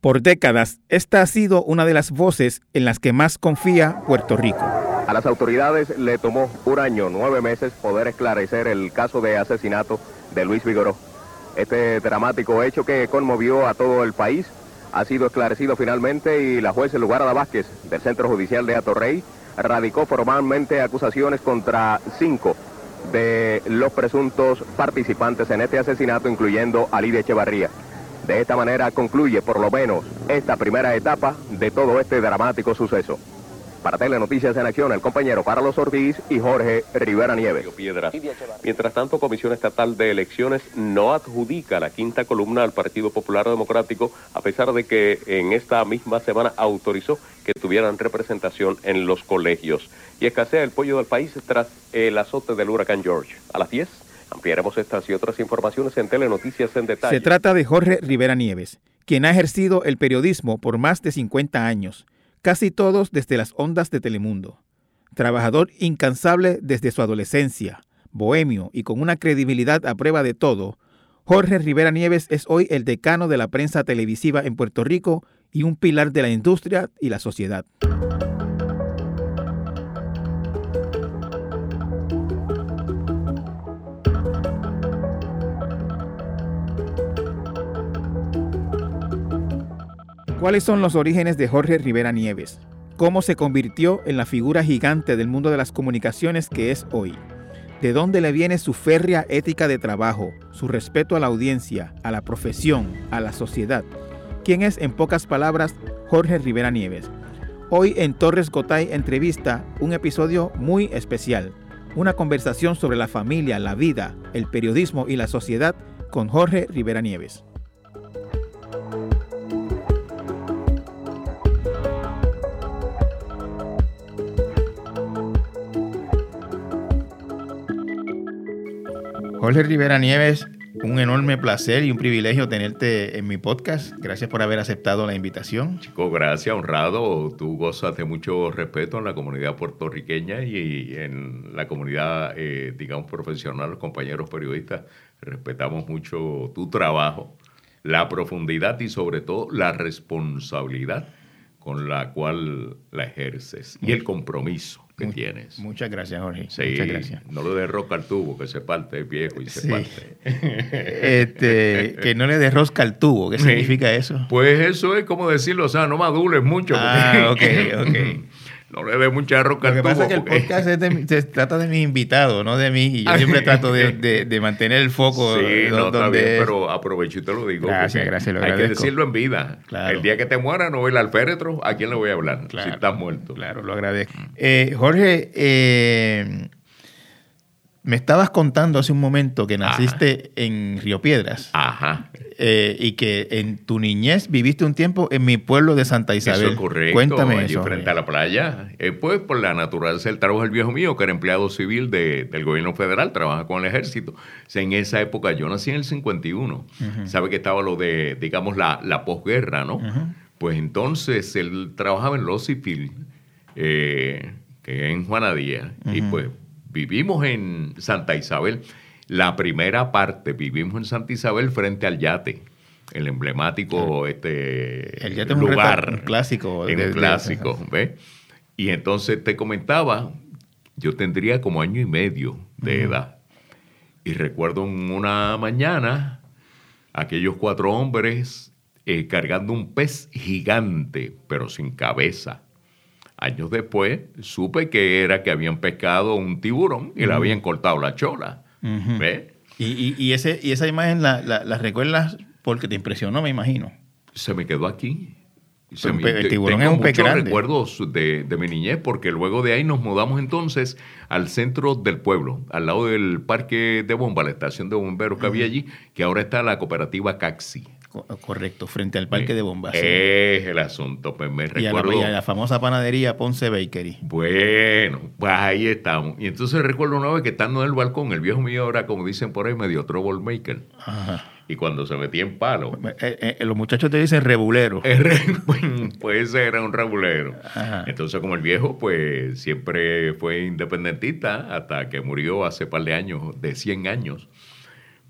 Por décadas, esta ha sido una de las voces en las que más confía Puerto Rico. A las autoridades le tomó un año, nueve meses, poder esclarecer el caso de asesinato de Luis Vigoró. Este dramático hecho que conmovió a todo el país ha sido esclarecido finalmente y la juez Lugarada Vázquez del Centro Judicial de Atorrey radicó formalmente acusaciones contra cinco de los presuntos participantes en este asesinato, incluyendo a Echevarría. De esta manera concluye por lo menos esta primera etapa de todo este dramático suceso. Para Telenoticias en Acción, el compañero Carlos Ortiz y Jorge Rivera Nieves. Mientras tanto, Comisión Estatal de Elecciones no adjudica la quinta columna al Partido Popular Democrático, a pesar de que en esta misma semana autorizó que tuvieran representación en los colegios. Y escasea el pollo del país tras el azote del huracán George. A las 10 ampliaremos estas y otras informaciones en Telenoticias en detalle. Se trata de Jorge Rivera Nieves, quien ha ejercido el periodismo por más de 50 años casi todos desde las ondas de Telemundo. Trabajador incansable desde su adolescencia, bohemio y con una credibilidad a prueba de todo, Jorge Rivera Nieves es hoy el decano de la prensa televisiva en Puerto Rico y un pilar de la industria y la sociedad. ¿Cuáles son los orígenes de Jorge Rivera Nieves? ¿Cómo se convirtió en la figura gigante del mundo de las comunicaciones que es hoy? ¿De dónde le viene su férrea ética de trabajo, su respeto a la audiencia, a la profesión, a la sociedad? ¿Quién es, en pocas palabras, Jorge Rivera Nieves? Hoy en Torres Gotay entrevista un episodio muy especial, una conversación sobre la familia, la vida, el periodismo y la sociedad con Jorge Rivera Nieves. Jorge Rivera Nieves, un enorme placer y un privilegio tenerte en mi podcast. Gracias por haber aceptado la invitación. Chico, gracias, honrado. Tú gozas de mucho respeto en la comunidad puertorriqueña y en la comunidad, eh, digamos, profesional, los compañeros periodistas. Respetamos mucho tu trabajo, la profundidad y sobre todo la responsabilidad con la cual la ejerces y el compromiso que tienes. Muchas gracias, Jorge. Sí, muchas gracias. No le des rosca al tubo, que se parte el viejo y se parte. este, que no le des rosca al tubo, ¿qué significa eso? Pues eso es como decirlo, o sea, no madules mucho. Ah, ok, ok. no le dé mucha roca Lo que pasa es que el podcast se trata de mis invitados, no de mí. Y yo siempre trato de, mantener el foco. Sí, no, está bien, pero aprovecho y te lo digo. Gracias, gracias. Lo hay que decirlo en vida. El día que te muera, no voy al féretro, ¿a quién le voy a hablar? si estás muerto. Claro, lo agradezco. Eh, Jorge, eh, me estabas contando hace un momento que naciste en Río Piedras. Ajá. Eh, y que en tu niñez viviste un tiempo en mi pueblo de Santa Isabel. Eso es correcto. Cuéntame allí frente a la playa. Eh, pues por la naturaleza del trabajo del viejo mío, que era empleado civil del gobierno federal, trabaja con el ejército. en esa época, yo nací en el 51. Sabe que estaba lo de, digamos, la, la posguerra, ¿no? Pues entonces él trabajaba en lo civil, eh, que en Juanadía. Y pues vivimos en Santa Isabel. La primera parte, vivimos en Santa Isabel frente al yate, el emblemático este, el yate lugar. un, clásico. En un clásico, ¿ves? Y entonces te comentaba, yo tendría como año y medio de edad. Y recuerdo en una mañana, aquellos cuatro hombres eh, cargando un pez gigante, pero sin cabeza Años después supe que era que habían pescado un tiburón y le habían cortado la chola. Y, ese, y esa imagen la, recuerdas porque te impresionó, me imagino. Se me quedó aquí. el tiburón es un pez grande. recuerdos de, de, mi niñez porque luego de ahí nos mudamos entonces al centro del pueblo, al lado del parque de bomba, la estación de bomberos que había allí, que ahora está la cooperativa Caxi. Correcto, frente al parque de bombas. Es el asunto, pues me recuerdo. Y a, la, famosa panadería Ponce Bakery. Bueno, pues ahí estamos. Y entonces recuerdo una vez que estando en el balcón, el viejo mío ahora, como dicen por ahí, medio troublemaker. Ajá. Y cuando se metía en palo. Eh, eh, los muchachos te dicen rebulero. pues ese era un rebulero. Entonces, como el viejo, pues siempre fue independentista hasta que murió hace par de años, de 100 años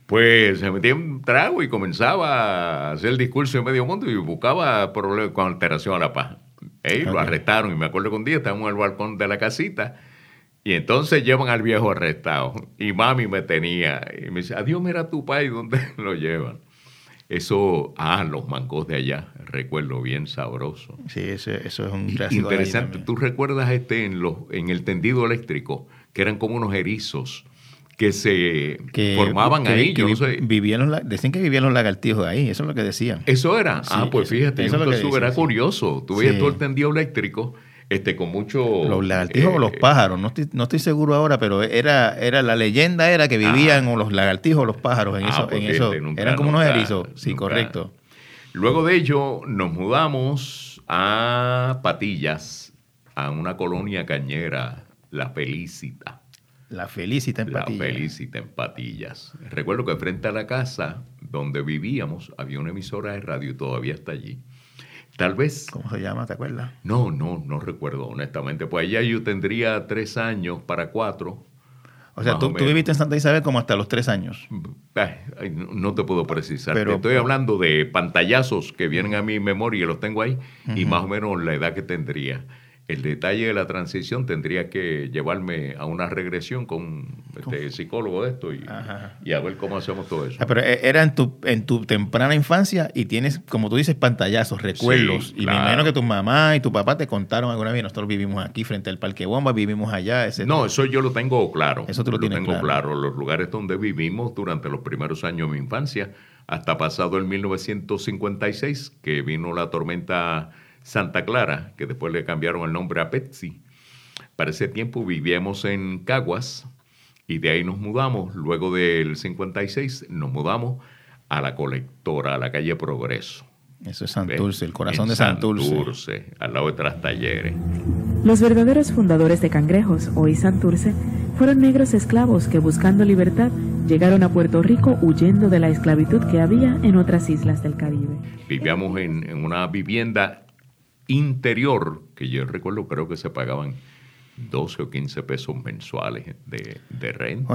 Pues se metía un trago y comenzaba a hacer el discurso en medio mundo y buscaba problemas con alteración a la paz. Y Lo arrestaron y me acuerdo que un día estábamos en el balcón de la casita y entonces llevan al viejo arrestado y mami me tenía y me dice, adiós, mira tu país, ¿dónde lo llevan? Eso, ah, los mangos de allá, recuerdo bien sabroso. Sí, eso, eso es un clásico. Interesante. ¿Tú recuerdas este en, los, en el tendido eléctrico, que eran como unos erizos? Que se formaban ahí. Que vivían los, decían que vivían los lagartijos ahí, eso es lo que decían. Eso era. ah, pues fíjate, eso, era curioso. Tú veías todo el tendido eléctrico este, con mucho... Los lagartijos o los eh, pájaros, no estoy, no estoy seguro ahora, pero era, era la leyenda era que vivían los lagartijos o los pájaros en ah, eso. en pues eso. Eran como unos erizos, sí, correcto. Luego de ello nos mudamos a Patillas, a una colonia cañera, La Felicita. La Felicita en Patillas. La Felicita en Patillas. Recuerdo que frente a la casa donde vivíamos había una emisora de radio, todavía está allí. Tal vez. ¿Cómo se llama? ¿Te acuerdas? No, no, no recuerdo honestamente. Pues allá yo tendría tres años para cuatro. O sea, tú, viviste en Santa Isabel como hasta los tres años. no te puedo precisar. Pero, estoy hablando de pantallazos que vienen a mi memoria y los tengo ahí, y más o menos la edad que tendría el detalle de la transición tendría que llevarme a una regresión con este psicólogo de esto y, a ver cómo hacemos todo eso. Ah, pero eh, era en tu, en tu temprana infancia y tienes, como tú dices, pantallazos, recuerdos. y me imagino que tu mamá y tu papá te contaron alguna vez, nosotros vivimos aquí frente al Parque Bomba, vivimos allá. No, eso yo lo tengo claro. Eso tú lo, tienes tengo claro. Los lugares donde vivimos durante los primeros años de mi infancia, hasta pasado el 1956, que vino la tormenta Santa Clara, que después le cambiaron el nombre a Pepsi. Para ese tiempo vivíamos en Caguas y de ahí nos mudamos. Luego del 56 nos mudamos a la colectora, a la calle Progreso. Eso es Santurce, el corazón de Santurce. Santurce, al lado de Tras Talleres. Los verdaderos fundadores de Cangrejos, hoy Santurce, fueron negros esclavos que buscando libertad llegaron a Puerto Rico huyendo de la esclavitud que había en otras islas del Caribe. Vivíamos en, en una vivienda interior, que yo recuerdo, creo que se pagaban 12 o 15 pesos mensuales de, renta.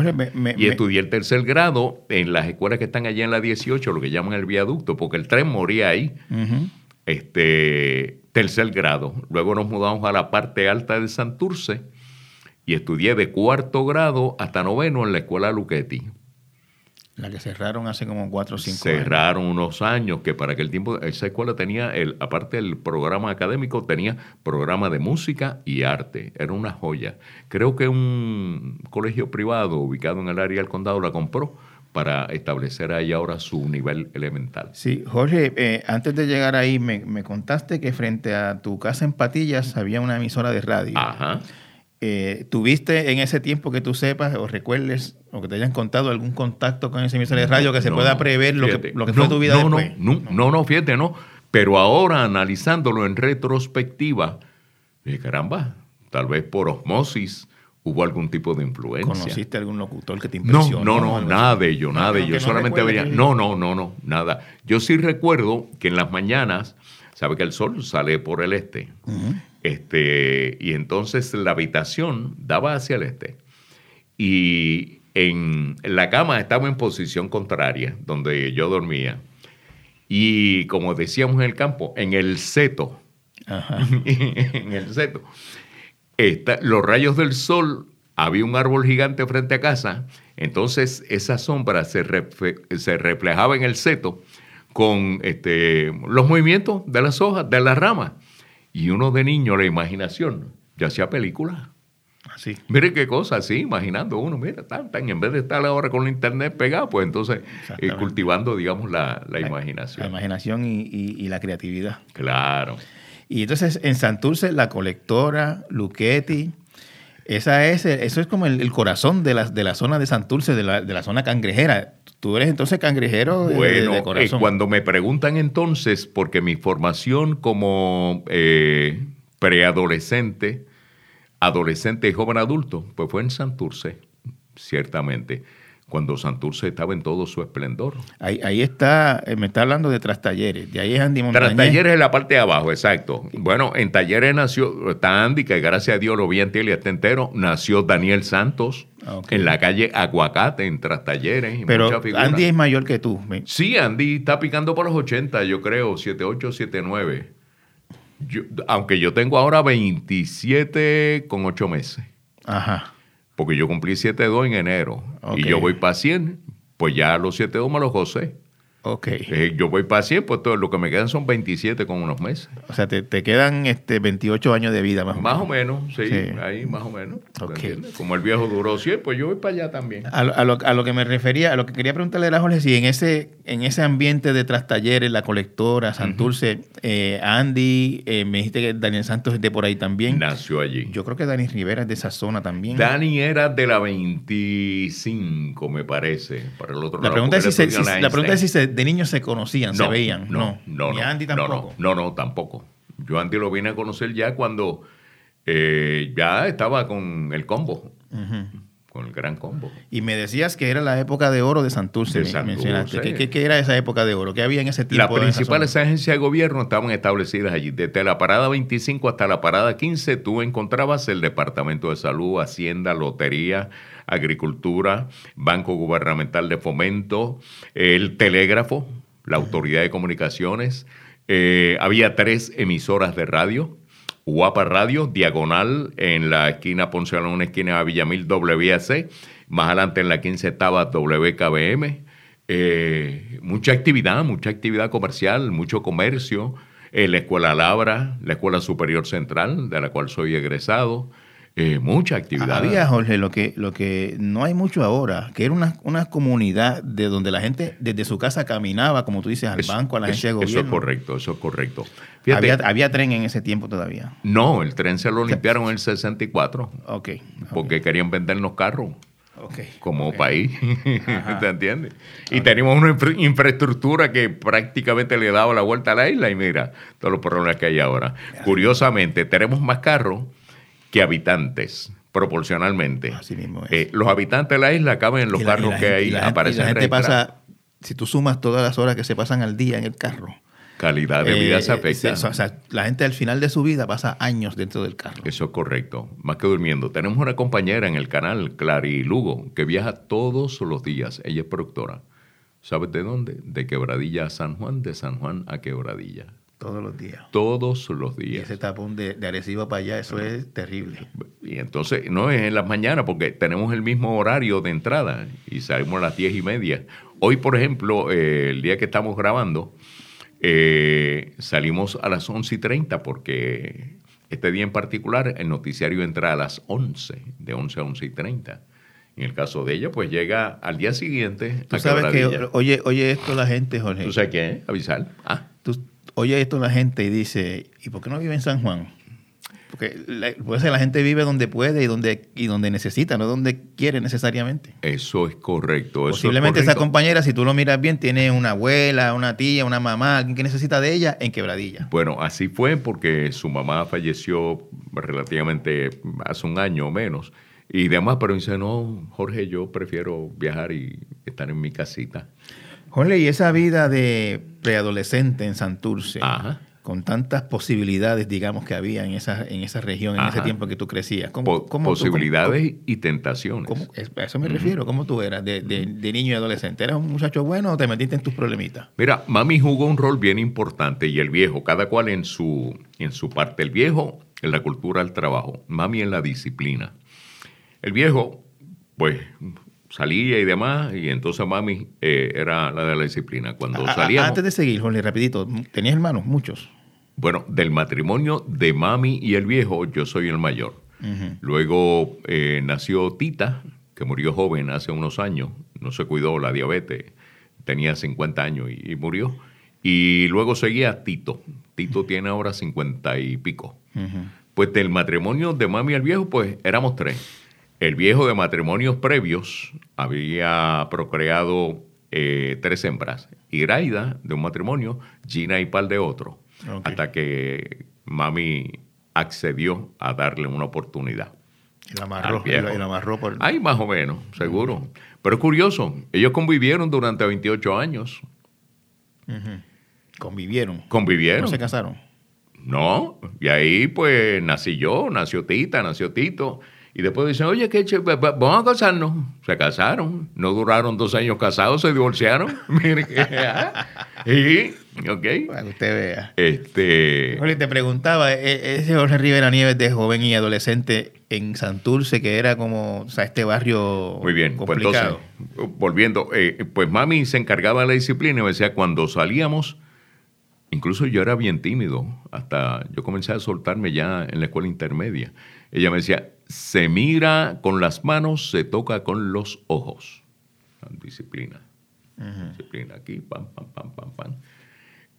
y estudié el tercer grado en las escuelas que están allá en la 18, lo que llaman el viaducto, porque el tren moría ahí. este, tercer grado. Luego nos mudamos a la parte alta de Santurce y estudié de cuarto grado hasta noveno en la escuela Luchetti. La que cerraron hace como cuatro o cinco años. Cerraron unos años que para aquel tiempo esa escuela tenía, el, aparte del programa académico, tenía programa de música y arte. Era una joya. Creo que un colegio privado ubicado en el área del condado la compró para establecer ahí ahora su nivel elemental. Sí, Jorge, eh, antes de llegar ahí me, me, contaste que frente a tu casa en Patillas había una emisora de radio. Ajá. Eh, ¿Tuviste en ese tiempo que tú sepas o recuerdes o que te hayan contado algún contacto con ese emisor de radio que se pueda prever lo que, lo que, fue tu vida no, después? No, no, no, fíjate, no. Pero ahora analizándolo en retrospectiva, dije, caramba, tal vez por osmosis hubo algún tipo de influencia. ¿Conociste algún locutor que te impresionó? No, no, no, nada de ello, nada de ello. Solamente veía, no, no, no, no, nada. Yo sí recuerdo que en las mañanas, sabe que el sol sale por el este. Este, y entonces la habitación daba hacia el este. Y en la cama estaba en posición contraria, donde yo dormía. Y como decíamos en el campo, en el seto. en el seto. los rayos del sol, había un árbol gigante frente a casa, entonces esa sombra se, se reflejaba en el seto con este, los movimientos de las hojas, de las ramas. Y uno de niño, la imaginación, ya hacía películas. Así. Mire qué cosa, así, imaginando uno, mira, tan, tan, en vez de estar ahora con el internet pegado, pues entonces eh, cultivando, digamos, la, imaginación. La imaginación y, la creatividad. Claro. Y entonces en Santurce, la colectora, Luchetti, esa es, eso es como el, corazón de la, de la zona de Santurce, de la, de la zona cangrejera. Tú eres entonces cangrejero de, bueno, eh, corazón. cuando me preguntan entonces, porque mi formación como eh, preadolescente, adolescente y joven adulto, pues fue en Santurce, ciertamente. Cuando Santurce estaba en todo su esplendor. Ahí, ahí está, eh, me está hablando de Trastalleres, de ahí es Andy Montañez. Trastalleres en la parte de abajo, exacto. Bueno, en Talleres nació, está Andy, que gracias a Dios lo vi en tele está entero, nació Daniel Santos, en la calle Aguacate, en Trastalleres. y Pero. Andy es mayor que tú. Sí, Andy está picando por los 80, yo creo, 78, 79. Yo- aunque yo tengo ahora 27 con 8 meses, Ajá. Porque yo cumplí 7-2 en enero Ok. y yo voy para 100, pues ya los 7-2 me los gocé. Ok. Eh, yo voy para 100, pues todo lo que me quedan son 27 con unos meses. O sea, te, te quedan este 28 años de vida más o Más menos. o menos, sí, Sí. ahí más o menos. ¿te Ok. entiendes? Como el viejo duró 100, pues yo voy para allá también. A lo, a lo- a lo que me refería, a lo que quería preguntarle era, Jorge, si en ese, en ese ambiente de Trastalleres, la colectora, Santurce, eh, Andy, eh, me dijiste que Daniel Santos es de por ahí también. Nació allí. Yo creo que Dani Rivera es de esa zona también. Dani era de la 25, me parece, para el otro la lado, pregunta, es si se, si- la pregunta es si se- de niños se conocían, se veían. No, No, no, Andy no, tampoco. No, no, tampoco. Yo Andy lo vine a conocer ya cuando eh, ya estaba con el combo, Ujú. Con el gran combo. Y me decías que era la época de oro de Santurce, De me- Santurce. mencionaste. ¿Qué, qué- qué era esa época de oro? ¿Qué había en ese tiempo? Las principales agencias de gobierno estaban establecidas allí. Desde la parada 25 hasta la parada 15, tú encontrabas el Departamento de Salud, Hacienda, Lotería, Agricultura, Banco Gubernamental de Fomento, el Telégrafo, la Autoridad de Comunicaciones. Eh, había tres emisoras de radio. Guapa Radio, diagonal en la esquina Ponce Alón, esquina Villamil WAC. Más adelante en la 15 estaba WKBM. Eh, mucha actividad, mucha actividad comercial, mucho comercio. Eh, la Escuela Labra, la Escuela Superior Central, de la cual soy egresado. Eh, mucha actividad. Había, Jorge, lo que, lo que no hay mucho ahora, que era una, una comunidad de donde la gente desde su casa caminaba, como tú dices, al Eso- banco, a la eso- agencia de Eso gobierno. es correcto, eso es correcto. Fíjate, Había, había tren en ese tiempo todavía. no, el tren se lo limpiaron en el 64 Ok. porque querían vendernos carros. ok, como país, ¿te entiendes? Y teníamos una infra- infraestructura que prácticamente le daba la vuelta a la isla y mira todos los problemas que hay ahora. Curiosamente, tenemos más carros que habitantes, proporcionalmente. Así mismo es. Eh, los habitantes de la isla caben en los la- carros la que hay, la gente- aparecen la gente registrados. pasa, si tú sumas todas las horas que se pasan al día en el carro. Calidad de vida eh, se afecta. o sea, la gente al final de su vida pasa años dentro del carro. Eso es correcto, más que durmiendo. Tenemos una compañera en el canal, Clary Lugo, que viaja todos los días. Ella es productora. ¿Sabes de dónde? De Quebradilla a San Juan, de San Juan a Quebradilla. Todos los días. Todos los Y días. ese tapón de, de Arecibo para allá, eso es terrible. Y entonces, no es en las mañanas, porque tenemos el mismo horario de entrada y salimos a las diez y media. Hoy, por ejemplo, eh, el día que estamos grabando, eh, salimos a las once y treinta, porque este día en particular el noticiario entra a las 11, de 11 a once y treinta. En el caso de ella, pues llega al día siguiente. Tú a sabes que, oye, oye esto la gente, Jorge. ¿Tú sabes qué? Avisar. Ah, oye esto la gente y dice, ¿y por qué no vive en San Juan? Porque la, puede ser la gente vive donde puede y donde, y donde necesita, no donde quiere necesariamente. eso es correcto. Eso es Posiblemente esa compañera, si tú lo miras bien, tiene una abuela, una tía, una mamá, alguien que necesita de ella en quebradilla. Bueno, así fue porque su mamá falleció relativamente hace un año o menos. Y demás, pero dice, no, Jorge, yo prefiero viajar y estar en mi casita. Jorge, y esa vida de preadolescente en Santurce, Ajá. con tantas posibilidades, digamos, que había en esa, en esa región, en ese tiempo que tú crecías. ¿cómo- tú- posibilidades y tentaciones. a eso me refiero. ¿Cómo tú eras de, de- de niño y adolescente? ¿Eras un muchacho bueno o te metiste en tus problemitas? Mira, mami jugó un rol bien importante y el viejo, cada cual en su, en su parte. El viejo en la cultura del trabajo, mami en la disciplina. El viejo, pues, salía y demás, y entonces mami eh, era la de la disciplina. Cuando A- salíamos... Antes de seguir, Jorge, rapidito, ¿tenías hermanos? Muchos. Bueno, del matrimonio de mami y el viejo, yo soy el mayor. Luego eh, nació Tita, que murió joven hace unos años, no se cuidó la diabetes, tenía 50 años y, y murió. Y luego seguía Tito. Tito tiene ahora 50 y pico. Pues del matrimonio de mami y el viejo, pues éramos tres. El viejo de matrimonios previos había procreado eh, tres hembras. Iraida de un matrimonio, Gina y Pal de otro. Hasta que mami accedió a darle una oportunidad. Y la amarró, y la- y la amarró por... Ay, más o menos, seguro. Pero es curioso, ellos convivieron durante 28 años. Convivieron. Convivieron. No se casaron. No, y ahí pues nací yo, nació Tita, nació Tito. Y después dicen, oye, ¿qué vamos a casarnos. Se casaron. No duraron dos años casados, se divorciaron. Mire que. y, ok. Para que usted vea. Este. Jorge, te preguntaba, e, ese Jorge Rivera Nieves de joven y adolescente en Santurce, que era como, o sea, este barrio Muy bien, complicado. pues entonces, volviendo, eh, pues mami se encargaba de la disciplina y me decía, cuando salíamos, incluso yo era bien tímido, hasta yo comencé a soltarme ya en la escuela intermedia. Ella me decía, se mira con las manos, se toca con los ojos. Disciplina. Disciplina aquí, pam, pam, pam, pam, pam.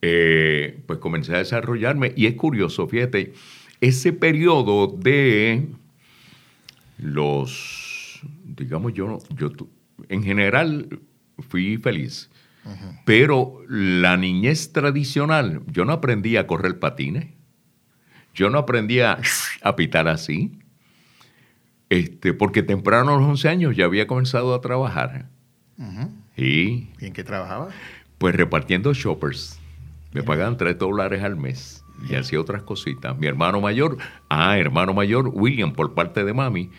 Eh, pues comencé a desarrollarme y es curioso, fíjate, ese periodo de los, digamos, yo, yo en general fui feliz, pero la niñez tradicional, yo no aprendí a correr patines, yo no aprendí a, a pitar así, este, porque temprano a los 11 años ya había comenzado a trabajar. Y, ¿Y en qué trabajaba? Pues repartiendo shoppers. Me pagaban 3 dólares al mes y hacía otras cositas. Mi hermano mayor, ah, hermano mayor, William, por parte de mami,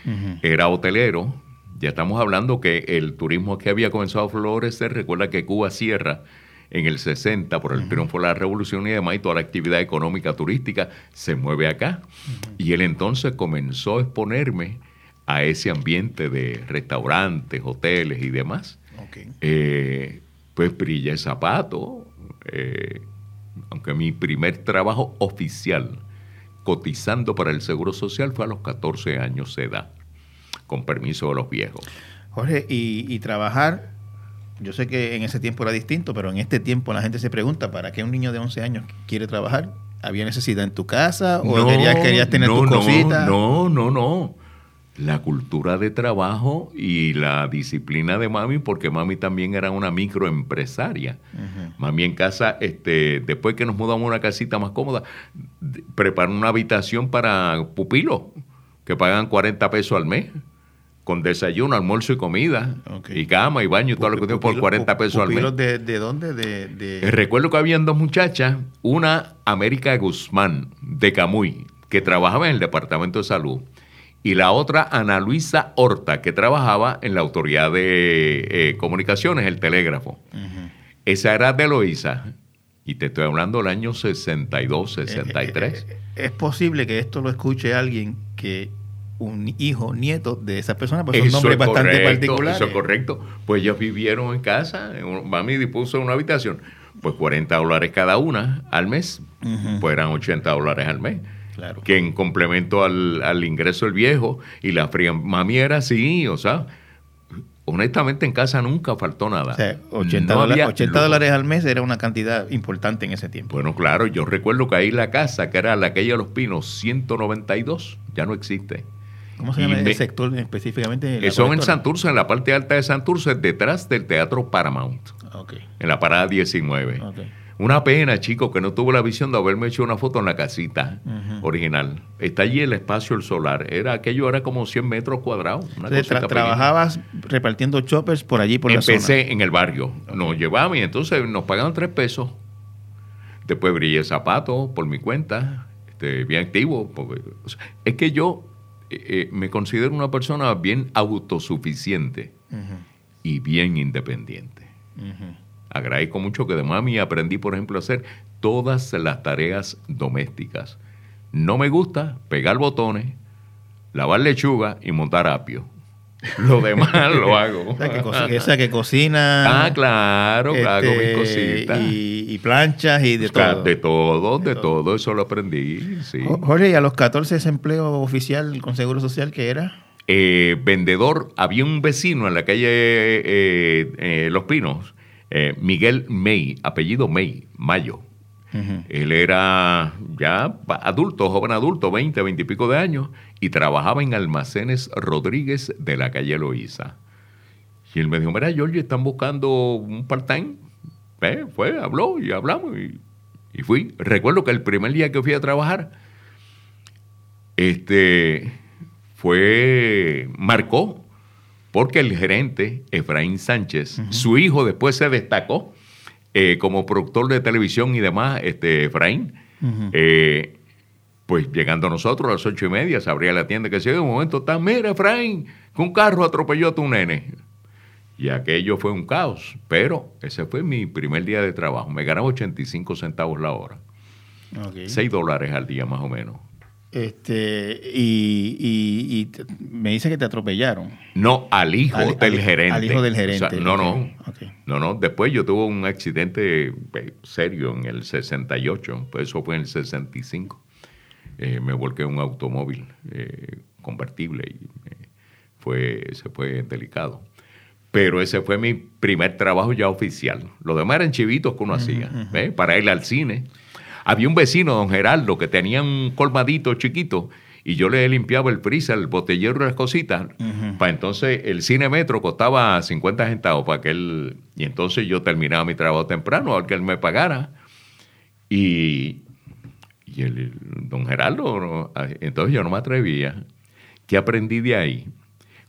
era hotelero. Ya estamos hablando que el turismo que había comenzado a florecer, recuerda que Cuba cierra en el 60 por el triunfo de la revolución y demás, y toda la actividad económica turística se mueve acá. Y él entonces comenzó a exponerme a ese ambiente de restaurantes, hoteles y demás. Okay. Eh, pues brillé zapato, eh, aunque mi primer trabajo oficial cotizando para el Seguro Social fue a los 14 años de edad, con permiso de los viejos. Jorge, y, y trabajar, yo sé que en ese tiempo era distinto, pero en este tiempo la gente se pregunta, ¿para qué un niño de 11 años quiere trabajar? ¿Había necesidad en tu casa o No, querías, querías tener no, tu no, cosita? No, no, no. La cultura de trabajo y la disciplina de mami, porque mami también era una microempresaria. Mami en casa, este, después que nos mudamos a una casita más cómoda, preparó una habitación para pupilos, que pagan 40 pesos al mes, con desayuno, almuerzo y comida, y cama y baño y todo lo que tiene por Pupilo- 40 pesos al mes. pupilos de, de dónde? De, de- Eh, Recuerdo que habían dos muchachas, una América Guzmán de Camuy, que trabajaba en el Departamento de Salud, y la otra Ana Luisa Horta, que trabajaba en la Autoridad de eh, Comunicaciones, el Telégrafo. Esa era de Loíza, y te estoy hablando del año 62, 63. Eh, eh, es posible que esto lo escuche alguien que un hijo, nieto de esa persona, pues son Eso nombres es bastante correcto, particulares. Eso es correcto. Pues ellos vivieron en casa, mami dispuso una habitación, pues 40 dólares cada una al mes, pues eran 80 dólares al mes. Claro. Que en complemento al, al ingreso del viejo y la fría mami era así, o sea, honestamente en casa nunca faltó nada. O sea, 80, No dola- había 80 lujo. dólares al mes era una cantidad importante en ese tiempo. Bueno, claro, yo recuerdo que ahí la casa, que era la calle de los Pinos, 192, ya no existe. ¿Cómo se llama el sector específicamente? La Eso en. Santurce, en la parte alta de Santurce, detrás del Teatro Paramount, en la parada 19. ok. Una pena, chico, que no tuve la visión de haberme hecho una foto en la casita original. Está allí el espacio el solar. Era aquello era como 100 metros cuadrados. Una pequeña. trabajabas repartiendo choppers por allí, por la zona. Empecé en el barrio. Nos llevaban y entonces nos pagaban tres pesos. Después brillé zapatos por mi cuenta, este, bien activo. porque, o sea, es que yo eh, eh, me considero una persona bien autosuficiente y bien independiente. Agradezco mucho que de mami aprendí, por ejemplo, a hacer todas las tareas domésticas. No me gusta pegar botones, lavar lechuga y montar apio. Lo demás lo hago. O sea, que, co- o sea, que cocina. Ah, claro, hago mis este, cositas. Y, y planchas y de Buscar todo. De todo, de, De todo. todo. eso lo aprendí, sí. Jo- Jorge, ¿y a los 14 ese empleo oficial con Seguro Social que era? Eh, vendedor, había un vecino en la calle eh, eh, Los Pinos, eh, Miguel May, apellido May, Mayo. Él era ya adulto, joven adulto, 20, 20 y pico de años, y trabajaba en Almacenes Rodríguez de la calle Loíza. Y él me dijo, mira, George, están buscando un part-time. Eh, fue, habló y hablamos y, y fui. Recuerdo que el primer día que fui a trabajar, este, fue, marcó, porque el gerente, Efraín Sánchez, su hijo después se destacó eh, como productor de televisión y demás, este Efraín. Eh, pues llegando nosotros a las ocho y media, se abría la tienda que se de un momento está, mira Efraín, que un carro atropelló a tu nene. Y aquello fue un caos, pero ese fue mi primer día de trabajo. Me ganaba 85 centavos la hora. 6 dólares al día más o menos. Este, y, me dice que te atropellaron. No, al hijo del gerente. Al hijo del gerente. no, no. No, no. Después yo tuve un accidente eh, serio en el 68, pues eso fue en el 65. Eh, me volqué en un automóvil eh, convertible y fue, se fue delicado. Pero ese fue mi primer trabajo ya oficial. Los demás eran chivitos que uno hacía, para ir al cine. Había un vecino, don Geraldo, que tenía un colmadito chiquito y yo le limpiaba el freezer, el botellero y las cositas. Para entonces el cine metro costaba 50 centavos para que él. Y entonces yo terminaba mi trabajo temprano, al que él me pagara. Y, y el, don Geraldo, entonces yo no me atrevía. ¿Qué aprendí de ahí?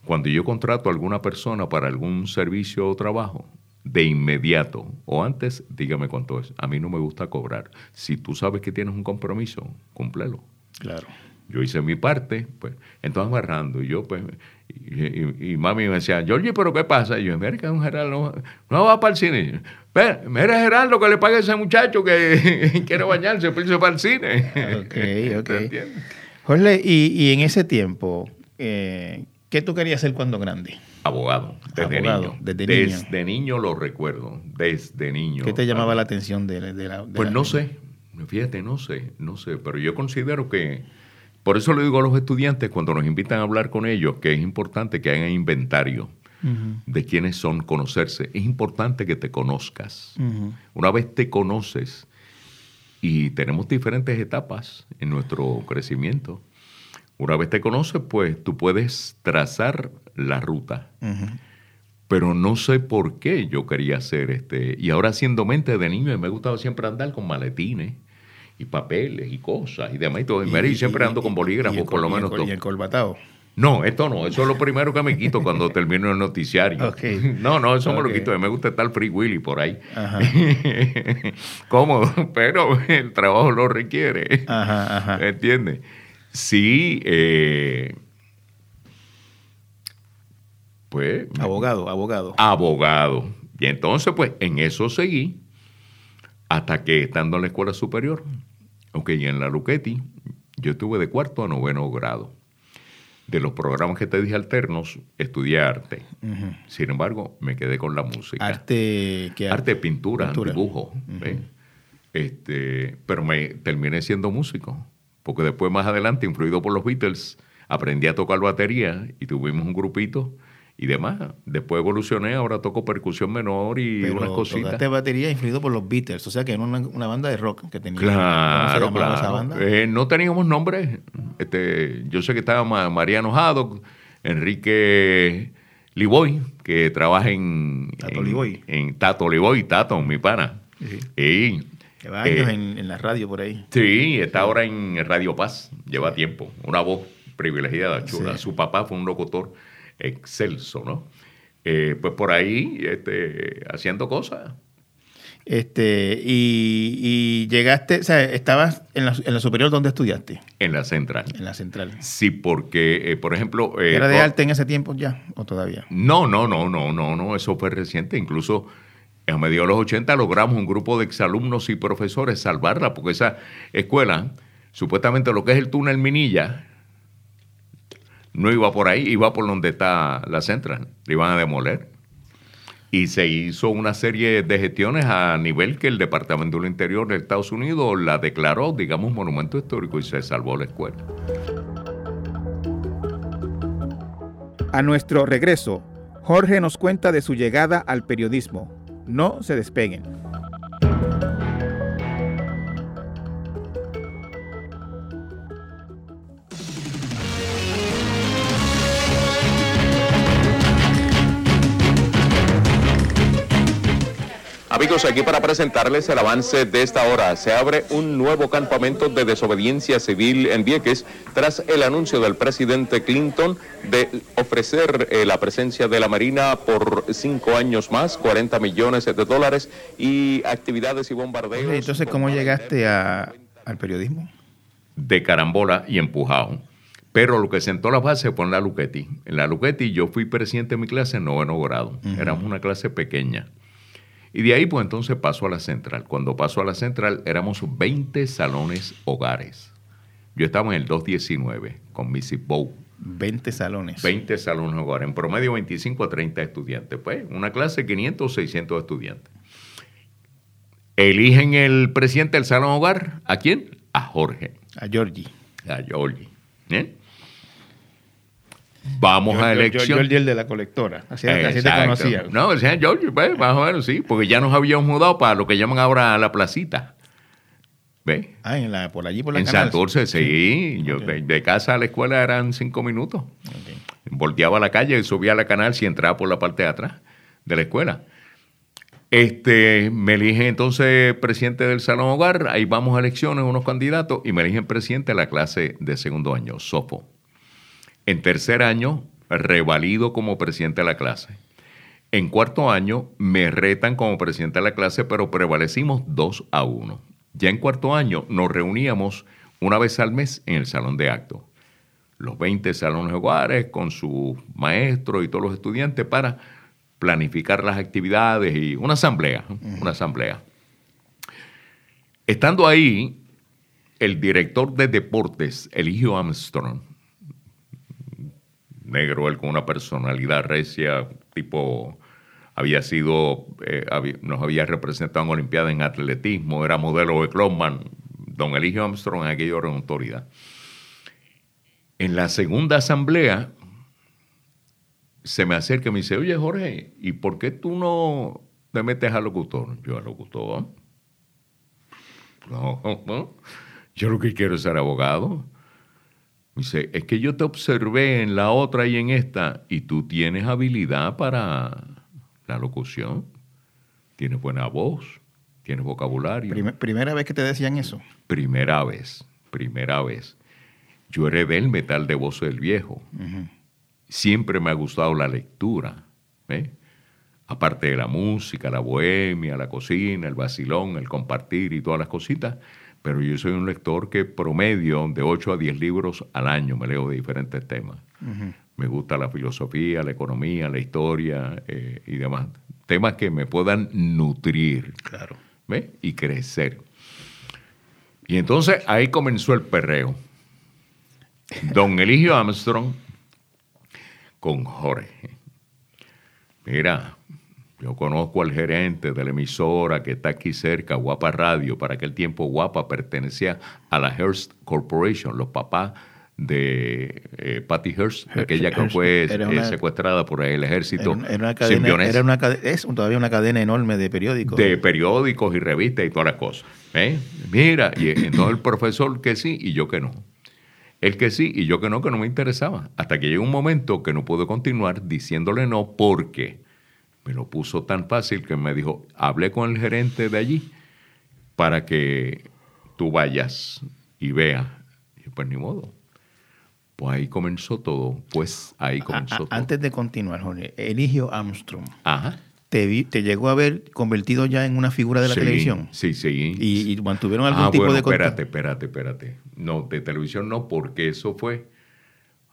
Cuando yo contrato a alguna persona para algún servicio o trabajo, de inmediato o antes, dígame cuánto es. A mí no me gusta cobrar. Si tú sabes que tienes un compromiso, cúmplelo. Claro. Yo hice mi parte, pues, entonces amarrando, y yo, pues, y, mami me decía, Georgie, ¿pero qué pasa? Y yo, mira que un Gerardo no, va para el cine. Mira, Gerardo, que le pague a ese muchacho que quiere bañarse, pues para el cine. Ok, ok. Jorge, y, y, en ese tiempo, eh, ¿qué tú querías hacer cuando grande? Abogado, desde niño. Desde niño. lo recuerdo, desde niño. ¿Qué te llamaba la atención de, la... pues no sé, fíjate, no sé, no sé, pero yo considero que, por eso le digo a los estudiantes cuando nos invitan a hablar con ellos, que es importante que hagan inventario de quiénes son, conocerse. Es importante que te conozcas. Una vez te conoces, y tenemos diferentes etapas en nuestro crecimiento, una vez te conoces, pues tú puedes trazar la ruta. Pero no sé por qué yo quería hacer este. Y ahora siendo mente de niño, me ha gustado siempre andar con maletines y papeles y cosas y demás. Y, todo. y, siempre ando con bolígrafos, por lo menos. ¿Y el colbatado? No, esto no, eso es lo primero que me quito cuando termino el noticiario. No, no, eso me lo quito. Me gusta estar free willy por ahí. Ajá. Cómodo, pero el trabajo lo requiere. Ajá, ajá. ¿Entiendes? Sí, eh, pues... Abogado, abogado. Abogado. Y entonces, pues, en eso seguí hasta que estando en la escuela superior, ok, y en la Luquetti, yo estuve de cuarto a noveno grado. De los programas que te dije alternos, estudié arte. Sin embargo, me quedé con la música. ¿Arte qué arte? pintura, dibujo. este, pero me terminé siendo músico porque después más adelante, influido por los Beatles, aprendí a tocar batería y tuvimos un grupito y demás. Después evolucioné, ahora toco percusión menor y unas cositas. Tocaste batería influido por los Beatles, o sea que era una, banda de rock que tenía. Claro, claro. Esa banda? Eh, no teníamos nombre. Este, yo sé que estaba Mariano Haddock, Enrique Liboy, que trabaja en Tato Liboy. En Tato Liboy, Tato, mi pana. Y Lleva años eh, en, la radio por ahí. Sí, está ahora en Radio Paz, lleva tiempo. Una voz privilegiada, chula. Su papá fue un locutor excelso, ¿no? Eh, pues por ahí, este, haciendo cosas. Este, y, llegaste, o sea, estabas en la, superior donde estudiaste. En la central. En la central. Sí, porque, eh, por ejemplo. ¿Era de arte en ese tiempo ya o todavía? No, no, no, no, no, no, eso fue reciente. Incluso a mediados de los 80 logramos un grupo de exalumnos y profesores salvarla, porque esa escuela, supuestamente lo que es el túnel Minilla, no iba por ahí, iba por donde está la central, le iban a demoler. Y se hizo una serie de gestiones a nivel que el Departamento del Interior de Estados Unidos la declaró, digamos, monumento histórico y se salvó la escuela. A nuestro regreso, Jorge nos cuenta de su llegada al periodismo no se despeguen. Amigos aquí para presentarles el avance de esta hora. Se abre un nuevo campamento de desobediencia civil en Vieques tras el anuncio del presidente Clinton de ofrecer eh, la presencia de la Marina por cinco años más, 40 millones de dólares y actividades y bombardeos. entonces, ¿cómo llegaste al periodismo? De carambola y empujado. Pero lo que sentó la base fue en la Luquetti. En la Luquetti yo fui presidente de mi clase en noveno grado. Éramos una clase pequeña. Y de ahí pues entonces paso a la central. Cuando paso a la central éramos 20 salones hogares. Yo estaba en el 219 con Missy Bow. 20 salones. 20 salones hogares. En promedio 25 a 30 estudiantes. Pues una clase de 500 o 600 estudiantes. Eligen el presidente del salón hogar. ¿A quién? A Jorge. A Georgie. A Georgie. ¿Eh? Vamos a elección. Yo, el de la colectora. Así, así te conocía. No, decía George, pues, más o menos sí, porque ya nos habíamos mudado para lo que llaman ahora la placita. ¿Ves? Ah, en la, por allí, por la En Santurce, sí. Yo, de, casa a la escuela eran cinco minutos. Volteaba a la calle, subía a la canal y entraba por la parte de atrás de la escuela. Este, me eligen entonces presidente del Salón Hogar, ahí vamos a elecciones, unos candidatos, y me eligen presidente de la clase de segundo año, SOPO. En tercer año, revalido como presidente de la clase. En cuarto año, me retan como presidente de la clase, pero prevalecimos 2 a 1. Ya en cuarto año, nos reuníamos una vez al mes en el salón de actos. Los 20 salones hogares con su maestro y todos los estudiantes para planificar las actividades y una asamblea, una asamblea. Estando ahí, el director de deportes, Eligio Armstrong, negro, él con una personalidad recia, tipo, había sido, eh, nos había representado en Olimpiada en atletismo, era modelo de Clubman, don Eligio Armstrong en aquella era autoridad. En la segunda asamblea se me acerca y me dice, oye Jorge, ¿y por qué tú no te metes a locutor? Yo a locutor. No, no, yo lo que quiero es ser abogado. Dice, es que yo te observé en la otra y en esta y tú tienes habilidad para la locución. Tienes buena voz, tienes vocabulario. ¿Primera vez que te decían eso? Primera vez, primera vez. Yo heredé el metal de voz del viejo. Siempre me ha gustado la lectura. Aparte de la música, la bohemia, la cocina, el vacilón, el compartir y todas las cositas pero yo soy un lector que promedio de 8 a 10 libros al año me leo de diferentes temas. Me gusta la filosofía, la economía, la historia eh, y demás. Temas que me puedan nutrir claro. y crecer. Y entonces ahí comenzó el perreo. Don Eligio Armstrong con Jorge. Mira, yo conozco al gerente de la emisora que está aquí cerca, Guapa Radio. Para aquel tiempo Guapa pertenecía a la Hearst Corporation, los papás de eh, Patty Hearst, aquella que fue eh, secuestrada por el ejército. Era, una cadena, es todavía una cadena enorme de periódicos. De periódicos y revistas y todas las cosas. ¿eh? Mira, y entonces el profesor que sí y yo que no. El que sí y yo que no, que no me interesaba. Hasta que llegó un momento que no pude continuar diciéndole no porque me lo puso tan fácil que me dijo, hablé con el gerente de allí para que tú vayas y veas. Y pues ni modo. Pues ahí comenzó todo. Pues ahí comenzó todo. Antes de continuar, Jorge, Eligio Armstrong. Te, te, llegó a ver convertido ya en una figura de la televisión? Sí, sí. ¿Y, mantuvieron algún ah, tipo de contacto? Espérate, espérate, espérate. No, de televisión no, porque eso fue...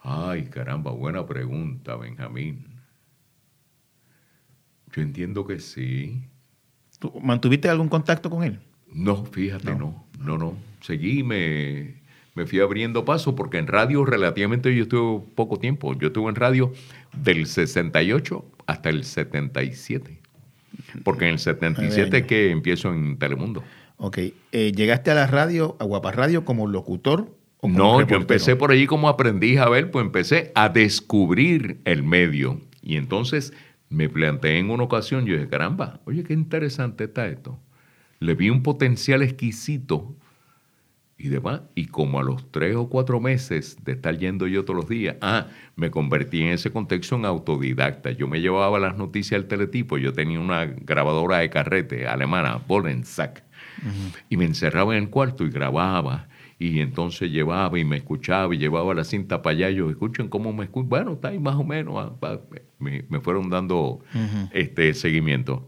Ay, caramba, buena pregunta, Benjamín. Yo entiendo que sí. ¿Tú ¿Mantuviste algún contacto con él? No, fíjate, no, no, no. Seguí, me, me fui abriendo paso porque en radio relativamente yo estuve poco tiempo. Yo estuve en radio del 68 hasta el 77. Porque en el 77 es que empiezo en Telemundo. Ok. Eh, ¿Llegaste a la radio, a Guapa Radio, como locutor? O no, yo empecé por allí como aprendiz a ver, pues empecé a descubrir el medio. Y entonces me planteé en una ocasión, yo dije, caramba, oye, qué interesante está esto. Le vi un potencial exquisito y demás. Y como a los tres o cuatro meses de estar yendo yo todos los días, ah, me convertí en ese contexto en autodidacta. Yo me llevaba las noticias al teletipo, yo tenía una grabadora de carrete alemana, Bolensack, y me encerraba en el cuarto y grababa. Y entonces llevaba y me escuchaba y llevaba la cinta para allá. Y yo, escuchen cómo me escuchan. Bueno, está ahí más o menos. ah, Me, me fueron dando este seguimiento.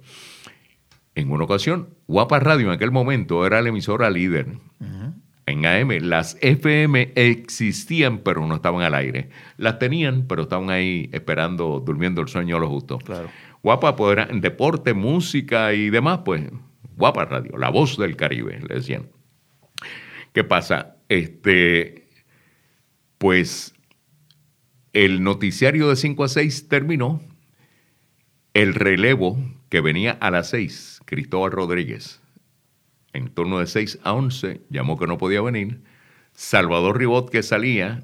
En una ocasión, Guapa Radio en aquel momento era la emisora líder. En AM, las FM existían, pero no estaban al aire. Las tenían, pero estaban ahí esperando, durmiendo el sueño a lo justo. Claro. Guapa, pues era en deporte, música y demás, pues Guapa Radio, la voz del Caribe, le decían. ¿Qué pasa? Este, pues el noticiario de 5 a 6 terminó. El relevo que venía a las 6, Cristóbal Rodríguez, en turno de 6 a 11, llamó que no podía venir. Salvador Ribot, que salía.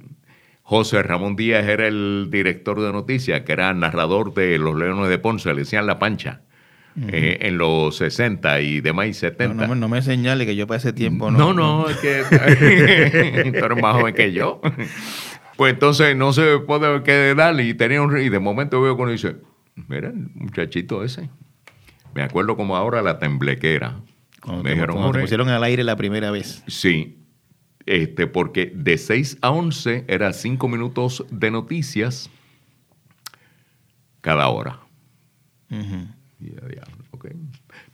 José Ramón Díaz era el director de noticias, que era narrador de Los Leones de Ponce, le decían La Pancha, eh, en los 60 y demás y 70. No, no, me- no me señale que yo para ese tiempo No, no. no, es que tú eres más joven que yo. Pues entonces no se puede qué darle y tenía un y de momento veo cuando dice, mira el muchachito ese. Me acuerdo como ahora la temblequera. Cuando, Me te, dijeron, cuando te "Jorge, pusieron al aire la primera vez. Sí, este, porque de 6 a 11 era 5 minutos de noticias cada hora. Ujú. Y ya, diablo, ok.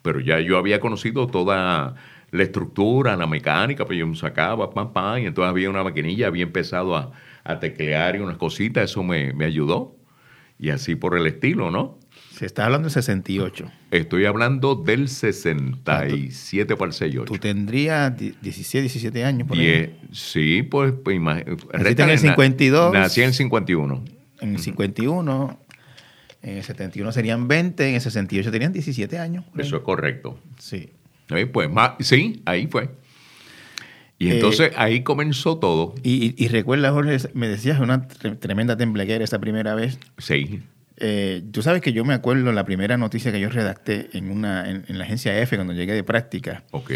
Pero ya yo había conocido toda la estructura, la mecánica, pues yo me sacaba, pam, pam, y entonces había una maquinilla, había empezado a, a teclear y unas cositas, eso me, me ayudó. Y así por el estilo, ¿no? Se está hablando de 68. Estoy hablando del 67 para el 68. Tú tendrías die- 17, 17 años por ahí. Die- sí, pues, pues ima- en el réstale, na- 52. Nací en el 51. En el 51, en el 71 serían 20, en el 68 tenían 17 años. Eso es correcto. Sí. Eh, Pues más, sí, ahí fue. Y Eh, entonces ahí comenzó todo. Y, y- recuerda, Jorge, me decías una tre- tremenda temblequera esa primera vez. Sí, Eh, tú sabes que yo me acuerdo la primera noticia que yo redacté en, una, en, en la agencia F cuando llegué de práctica. ok.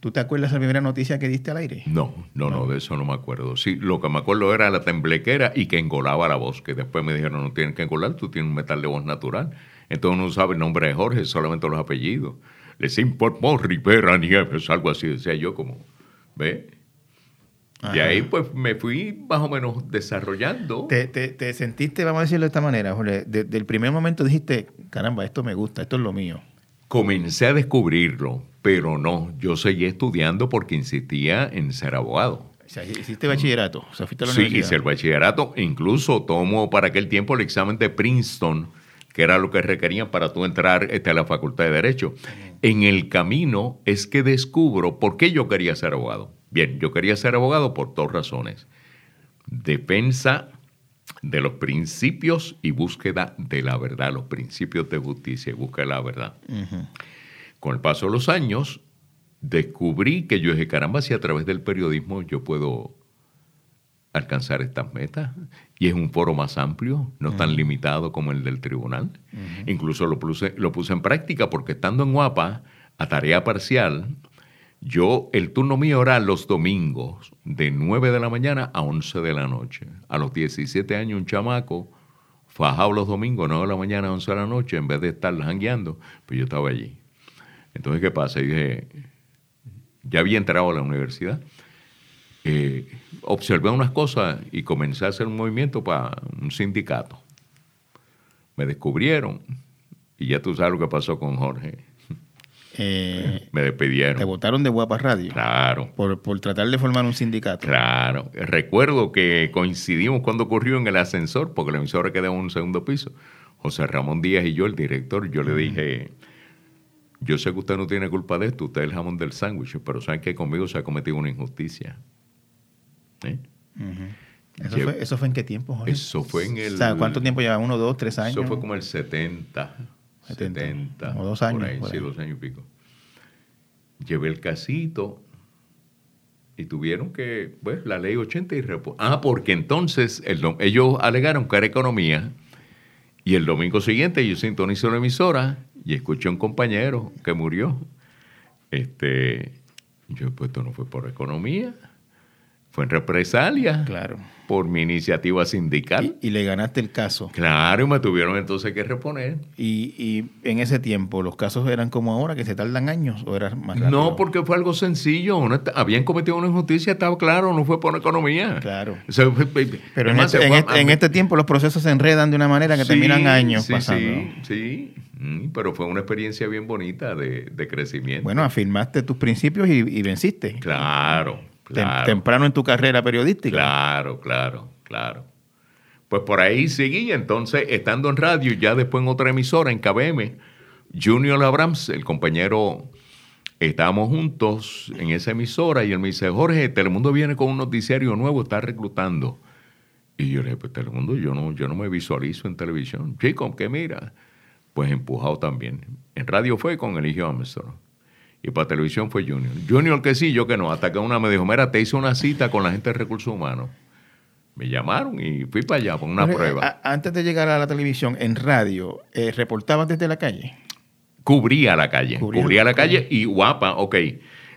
¿Tú te acuerdas la primera noticia que diste al aire? No, no, no, de eso no me acuerdo. Sí, lo que me acuerdo era la temblequera y que engolaba la voz, que después me dijeron, no tienes que engolar, tú tienes un metal de voz natural. Entonces uno sabe el nombre de Jorge, solamente los apellidos. Les informó Rivera Nieves, algo así, decía yo como, ¿ve? Y Ajá. ahí pues me fui más o menos desarrollando. ¿Te, te, te sentiste, vamos a decirlo de esta manera, Jorge? Desde el primer momento dijiste, caramba, esto me gusta, esto es lo mío. Comencé a descubrirlo, pero no, yo seguí estudiando porque insistía en ser abogado. O sea, hiciste bachillerato, o sea, fuiste a la Sí, universidad. hice el bachillerato, incluso tomo para aquel tiempo el examen de Princeton, que era lo que requerían para tú entrar este, a la Facultad de Derecho. En el camino es que descubro por qué yo quería ser abogado. Bien, yo quería ser abogado por dos razones. Defensa de los principios y búsqueda de la verdad, los principios de justicia y búsqueda de la verdad. Ujú. Con el paso de los años, descubrí que yo dije, caramba, si a través del periodismo yo puedo alcanzar estas metas. Y es un foro más amplio, no tan limitado como el del tribunal. Incluso lo puse, lo puse en práctica porque estando en Guapa, a tarea parcial, yo, el turno mío era los domingos, de 9 de la mañana a 11 de la noche. A los 17 años, un chamaco, fajado los domingos, 9 de la mañana a 11 de la noche, en vez de estar jangueando, pues yo estaba allí. Entonces, ¿qué pasa? Y dije, ya había entrado a la universidad, eh, observé unas cosas y comencé a hacer un movimiento para un sindicato. Me descubrieron y ya tú sabes lo que pasó con Jorge. Eh, Me te despidieron. votaron de Guapa Radio Claro, por, por tratar de formar un sindicato. claro. Recuerdo que coincidimos cuando ocurrió en el ascensor, porque la emisora quedaba en un segundo piso. José Ramón Díaz y yo, el director, yo le dije, yo sé que usted no tiene culpa de esto, usted es el jamón del sándwich, pero saben que conmigo se ha cometido una injusticia. ¿Eh? ¿Eso, fue, ¿Eso fue en qué tiempo, Jorge? Eso fue en el... O sea, ¿cuánto tiempo lleva? ¿Uno, dos, tres años? Eso fue como el 70, 70, 70. como dos por años, ahí, por sí, ahí. dos años y pico. Llevé el casito y tuvieron que, pues, la ley 80 y repo- Ah, porque entonces el ellos alegaron que era economía y el domingo siguiente yo sintonizo la emisora y escuché a un compañero que murió. Este, yo, pues, esto no fue por economía. Fue en represalia. Claro. Por mi iniciativa sindical. Y, le ganaste el caso. Claro, y me tuvieron entonces que reponer. Y, y, en ese tiempo, ¿los casos eran como ahora, que se tardan años o era más rápido? No, porque fue algo sencillo. habían cometido una injusticia, estaba claro, no fue por economía. Claro. Pero en, este, en, este, tiempo los procesos se enredan de una manera que terminan años sí, pasando. Sí, sí. Mm, pero fue una experiencia bien bonita de, de crecimiento. Bueno, afirmaste tus principios y, y venciste. Claro, temprano en tu carrera periodística. Claro, claro, claro. Pues por ahí seguí, entonces, estando en radio, ya después en otra emisora, en KBM, Junior Abrams, el compañero, estábamos juntos en esa emisora y él me dice, Jorge, Telemundo viene con un noticiario nuevo, está reclutando. Y yo le dije, pues Telemundo, yo no, yo no me visualizo en televisión. Chico, que mira, pues empujado también. En radio fue con Eligio Armstrong. Y para televisión fue Junior. Junior que sí, yo que no. Hasta que una me dijo, mira, te hice una cita con la gente de recursos humanos. Me llamaron y fui para allá por una prueba. antes de llegar a la televisión, en radio, eh, ¿reportabas desde la calle? Cubría la calle. Cubría, la calle y guapa, ok.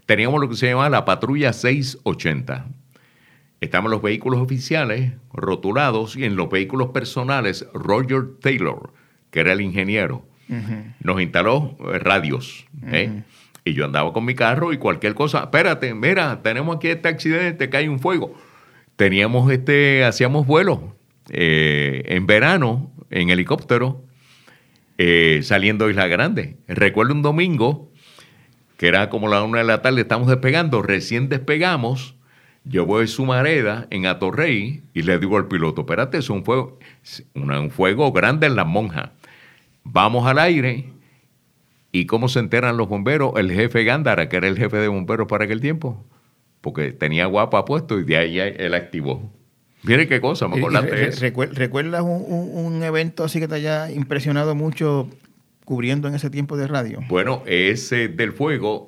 Teníamos lo que se llama la patrulla 680. Estaban los vehículos oficiales rotulados y en los vehículos personales Roger Taylor, que era el ingeniero, nos instaló eh, radios. ¿eh? Y yo andaba con mi carro y cualquier cosa, espérate, mira, tenemos aquí este accidente, que hay un fuego. Teníamos este, hacíamos vuelos eh, en verano en helicóptero eh, saliendo de Isla Grande. Recuerdo un domingo, que era como la una de la tarde, estamos despegando, recién despegamos, yo voy a Sumareda, en Atorrey, y le digo al piloto, espérate, es un fuego, un fuego grande en la monja. Vamos al aire, ¿Y cómo se enteran los bomberos? El jefe Gándara, que era el jefe de bomberos para aquel tiempo, porque tenía guapa puesto y de ahí él activó. Mire qué cosa, me acordaste eso. ¿Recuerdas un, evento así que te haya impresionado mucho cubriendo en ese tiempo de radio? Bueno, ese del fuego,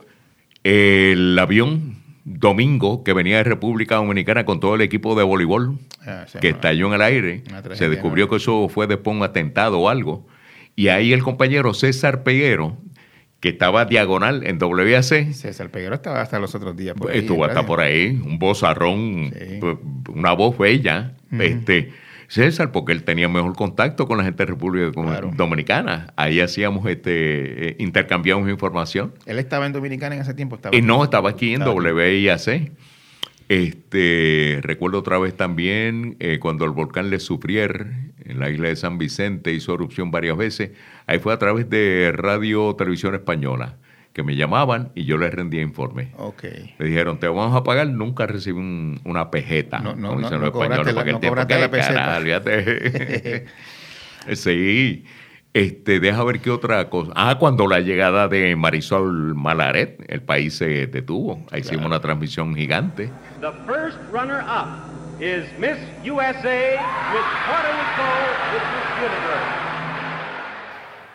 el avión domingo que venía de República Dominicana con todo el equipo de voleibol ah, que estalló en el aire, se descubrió que eso fue después un atentado o algo. Y ahí el compañero César Peguero que estaba diagonal en WAC. César Peguero estaba hasta los otros días por ahí. Estuvo hasta por ahí, un vozarrón, una voz bella. este, César, porque él tenía mejor contacto con la gente de República Dominicana. Ahí hacíamos, este, eh, intercambiamos información. ¿Él estaba en Dominicana en ese tiempo? Estaba y no, estaba aquí en WIAC. Este, recuerdo otra vez también eh, cuando el volcán Le Sufrier en la isla de San Vicente hizo erupción varias veces. Ahí fue a través de Radio Televisión Española que me llamaban y yo les rendía informe. Okay. Me dijeron, te vamos a pagar, nunca recibí una pejeta. No, no, no, no cobraste la, no cobraste la peseta. sí. Este, deja ver qué otra cosa. Ah, cuando la llegada de Marisol Malaret, el país se detuvo. Ahí hicimos una transmisión gigante. The first runner up is Miss USA with Puerto Rico with Miss Universe.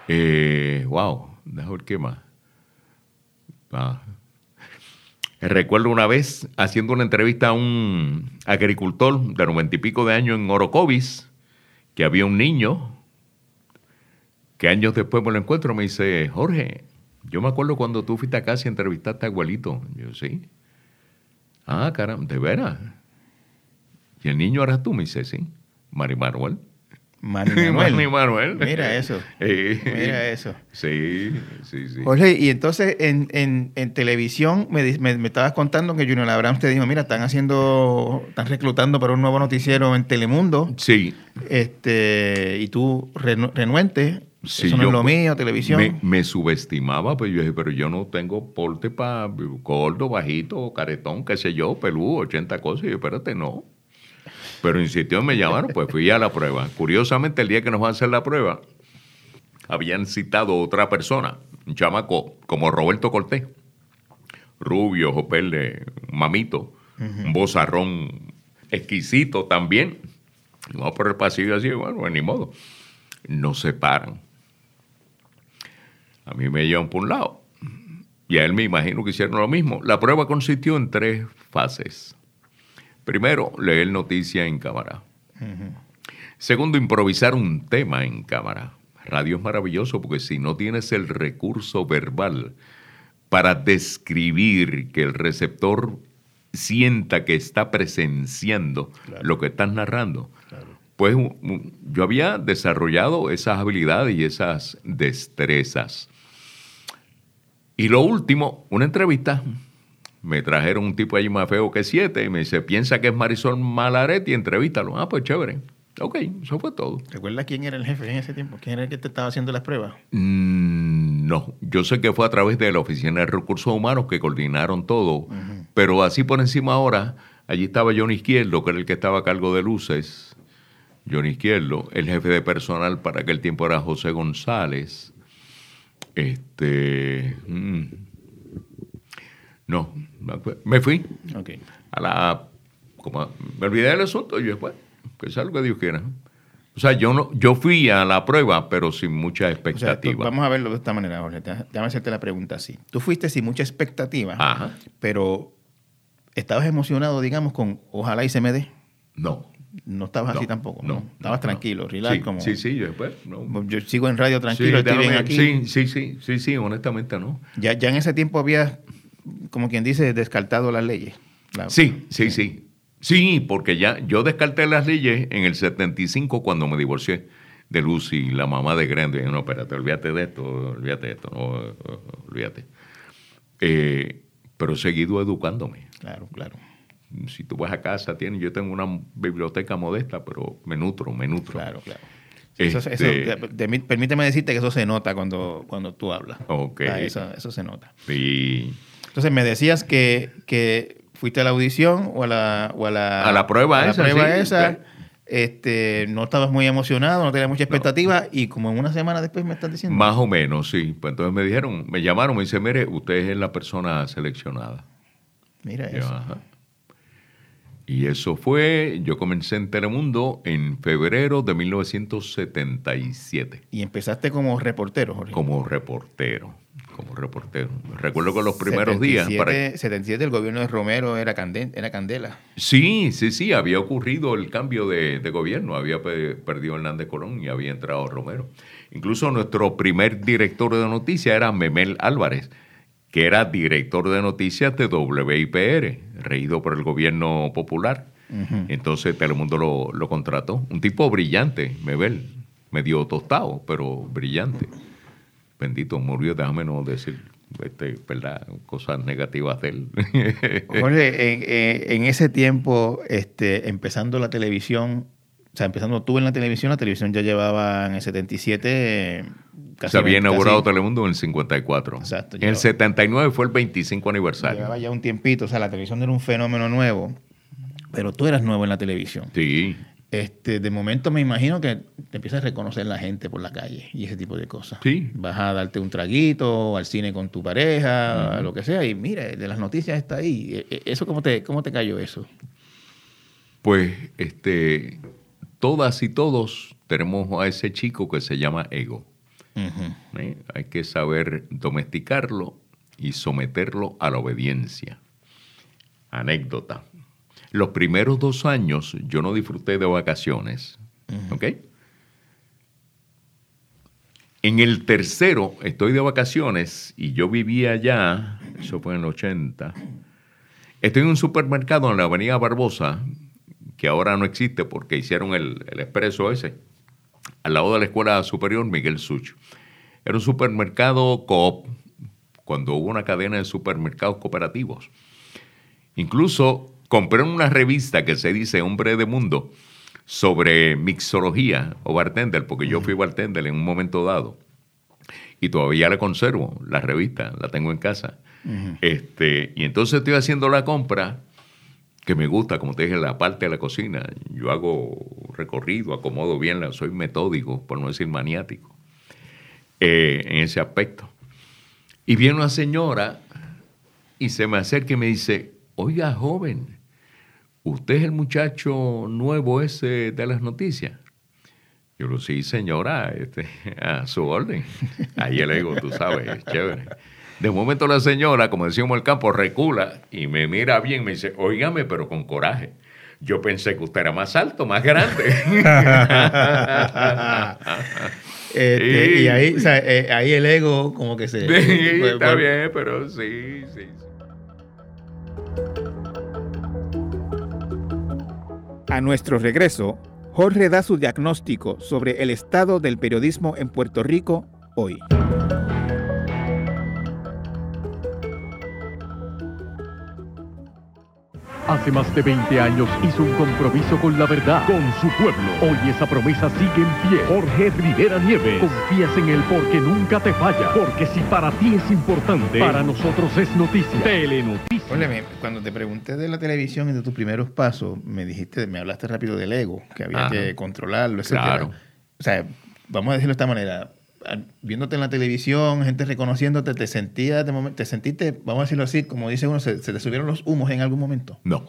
Eh, wow, deja ver qué más. Ah. Recuerdo una vez haciendo una entrevista a un agricultor de noventa y pico de años en Orocovis, que había un niño que años después me lo encuentro, me dice, Jorge, yo me acuerdo cuando tú fuiste a casa y entrevistaste a abuelito. Yo, sí. Ah, caramba, ¿de veras? Y el niño eras tú, me dice, sí. Mari Manuel. Mari Manuel. Mira eso. Mira eso. Sí, sí, sí. Jorge, y entonces en, en, en televisión me, me, estabas contando que Junior Abrams te dijo, mira, están haciendo, están reclutando para un nuevo noticiero en Telemundo. Sí. Este, y tú renuente eso no es lo mío, televisión. Me, subestimaba, pues yo dije, pero yo no tengo porte para gordo, bajito, caretón, qué sé yo, pelú, 80 cosas. Y yo, espérate, no. Pero insistió, me llamaron, pues fui a la prueba. Curiosamente, el día que nos van a hacer la prueba, habían citado otra persona, un chamaco como Roberto Cortés, rubio, ojo mamito, un bozarrón exquisito también. vamos por el pasillo así, bueno, ni modo. Nos separan a mí me llevan por un lado. Y a él me imagino que hicieron lo mismo. La prueba consistió en tres fases. Primero, leer noticia en cámara. Segundo, improvisar un tema en cámara. Radio es maravilloso porque si no tienes el recurso verbal para describir que el receptor sienta que está presenciando lo que estás narrando. Pues yo había desarrollado esas habilidades y esas destrezas. Y lo último, una entrevista. Me trajeron un tipo allí más feo que siete y me dice, piensa que es Marisol Malaretti, entrevístalo. Ah, pues chévere. Ok, eso fue todo. ¿Recuerdas quién era el jefe en ese tiempo? ¿Quién era el que te estaba haciendo las pruebas? Mm, no, yo sé que fue a través de la Oficina de Recursos Humanos que coordinaron todo, pero así por encima ahora, allí estaba Johnny Izquierdo, que era el que estaba a cargo de luces. Johnny Izquierdo, el jefe de personal para aquel tiempo era José González. Este. Mm, no, me fui. Okay. A la. Como, me olvidé del asunto y después, que sea lo que Dios quiera. O sea, yo no, yo fui a la prueba, pero sin mucha expectativa. vamos a verlo de esta manera, Jorge. Déjame hacerte la pregunta así. Tú fuiste sin mucha expectativa, pero estabas emocionado, digamos, con ojalá y se me dé. No. No estabas así tampoco. No. Estabas tranquilo, relax. Sí, como, sí, sí, después. Yo sigo en radio tranquilo, estoy bien aquí. Sí, sí, sí, sí, sí, honestamente no. Ya, ya en ese tiempo había, como quien dice, descartado las leyes. sí, sí, sí. Sí, porque ya yo descarté las leyes en el 75 cuando me divorcié de Lucy, la mamá de Grande. No, espérate, olvídate de esto, olvídate de esto, no, olvídate. Eh, pero he seguido educándome. Claro, claro si tú vas a casa, tienes, yo tengo una biblioteca modesta, pero me nutro, me nutro. Claro, claro. Este permíteme decirte que eso se nota cuando, cuando tú hablas. Ok. Ah, eso, se nota. Sí. Entonces me decías que, que fuiste a la audición o a la, o a la, a la prueba esa. prueba esa este, no estabas muy emocionado, no tenías mucha expectativa y como en una semana después me estás diciendo. Más o menos, sí. Pues entonces me dijeron, me llamaron, me dice, mire, usted es la persona seleccionada. Mira eso. Ajá. Y eso fue, yo comencé en Telemundo en febrero de 1977. ¿Y empezaste como reportero, Jorge? Como reportero, como reportero. Recuerdo que los primeros días... Para... 77 el gobierno de Romero era, era candela. Sí, sí, sí, había ocurrido el cambio de, de gobierno. Había perdido Hernández Colón y había entrado Romero. Incluso nuestro primer director de noticias era Memel Álvarez que era director de noticias de WIPR, reído por el gobierno popular. Entonces Telemundo lo, lo contrató. Un tipo brillante, Mebel, medio tostado, pero brillante. Bendito, murió, déjame no decir este, ¿verdad? cosas negativas de él. Jorge, en, ese tiempo, este, empezando la televisión, sea, empezando tú en la televisión, la televisión ya llevaba en el 77 se había inaugurado Telemundo en el 54. Exacto. En el 79 fue el 25 aniversario. Llevaba ya un tiempito, o sea, la televisión era un fenómeno nuevo, pero tú eras nuevo en la televisión. Sí. Este, de momento me imagino que te empiezas a reconocer la gente por la calle y ese tipo de cosas. Sí. Vas a darte un traguito, al cine con tu pareja, lo que sea, y mira, de las noticias está ahí. E, e, ¿Eso cómo te, cómo te cayó eso? Pues, este, todas y todos tenemos a ese chico que se llama ego. ¿Eh? Hay que saber domesticarlo y someterlo a la obediencia. Anécdota. Los primeros dos años yo no disfruté de vacaciones. ¿Ok? En el tercero estoy de vacaciones y yo vivía allá, eso fue en el 80. Estoy en un supermercado en la Avenida Barbosa, que ahora no existe porque hicieron el, el expreso ese al lado de la Escuela Superior Miguel Such. Era un supermercado coop, cuando hubo una cadena de supermercados cooperativos. Incluso compré una revista que se dice Hombre de Mundo sobre mixología o bartender, porque yo fui bartender en un momento dado. Y todavía la conservo, la revista, la tengo en casa. este, y entonces estoy haciendo la compra que me gusta, como te dije, la parte de la cocina. Yo hago recorrido, acomodo bien, soy metódico, por no decir maniático, eh, en ese aspecto. Y viene una señora y se me acerca y me dice, oiga, joven, ¿usted es el muchacho nuevo ese de las noticias? Yo lo sí, señora, este, a su orden. Ahí el ego, tú sabes, chévere. De momento la señora, como decíamos el campo, recula y me mira bien, me dice, óigame, pero con coraje. Yo pensé que usted era más alto, más grande. Este, y ahí, eh, ahí el ego como que se... está bien, pero sí, sí. A nuestro regreso, Jorge da su diagnóstico sobre el estado del periodismo en Puerto Rico hoy. Hace más de 20 años hizo un compromiso con la verdad, con su pueblo. Hoy esa promesa sigue en pie. Jorge Rivera Nieves. Confías en él porque nunca te falla. Porque si para ti es importante, para nosotros es noticia. Telenoticias. Óyeme, cuando te pregunté de la televisión y de tus primeros pasos, me dijiste, me hablaste rápido del ego, que había Ajá. que controlarlo, etc. Claro. O sea, vamos a decirlo de esta manera. Viéndote en la televisión, gente reconociéndote, te sentías de momento, te sentiste, vamos a decirlo así, como dice uno, se, se te subieron los humos en algún momento. No.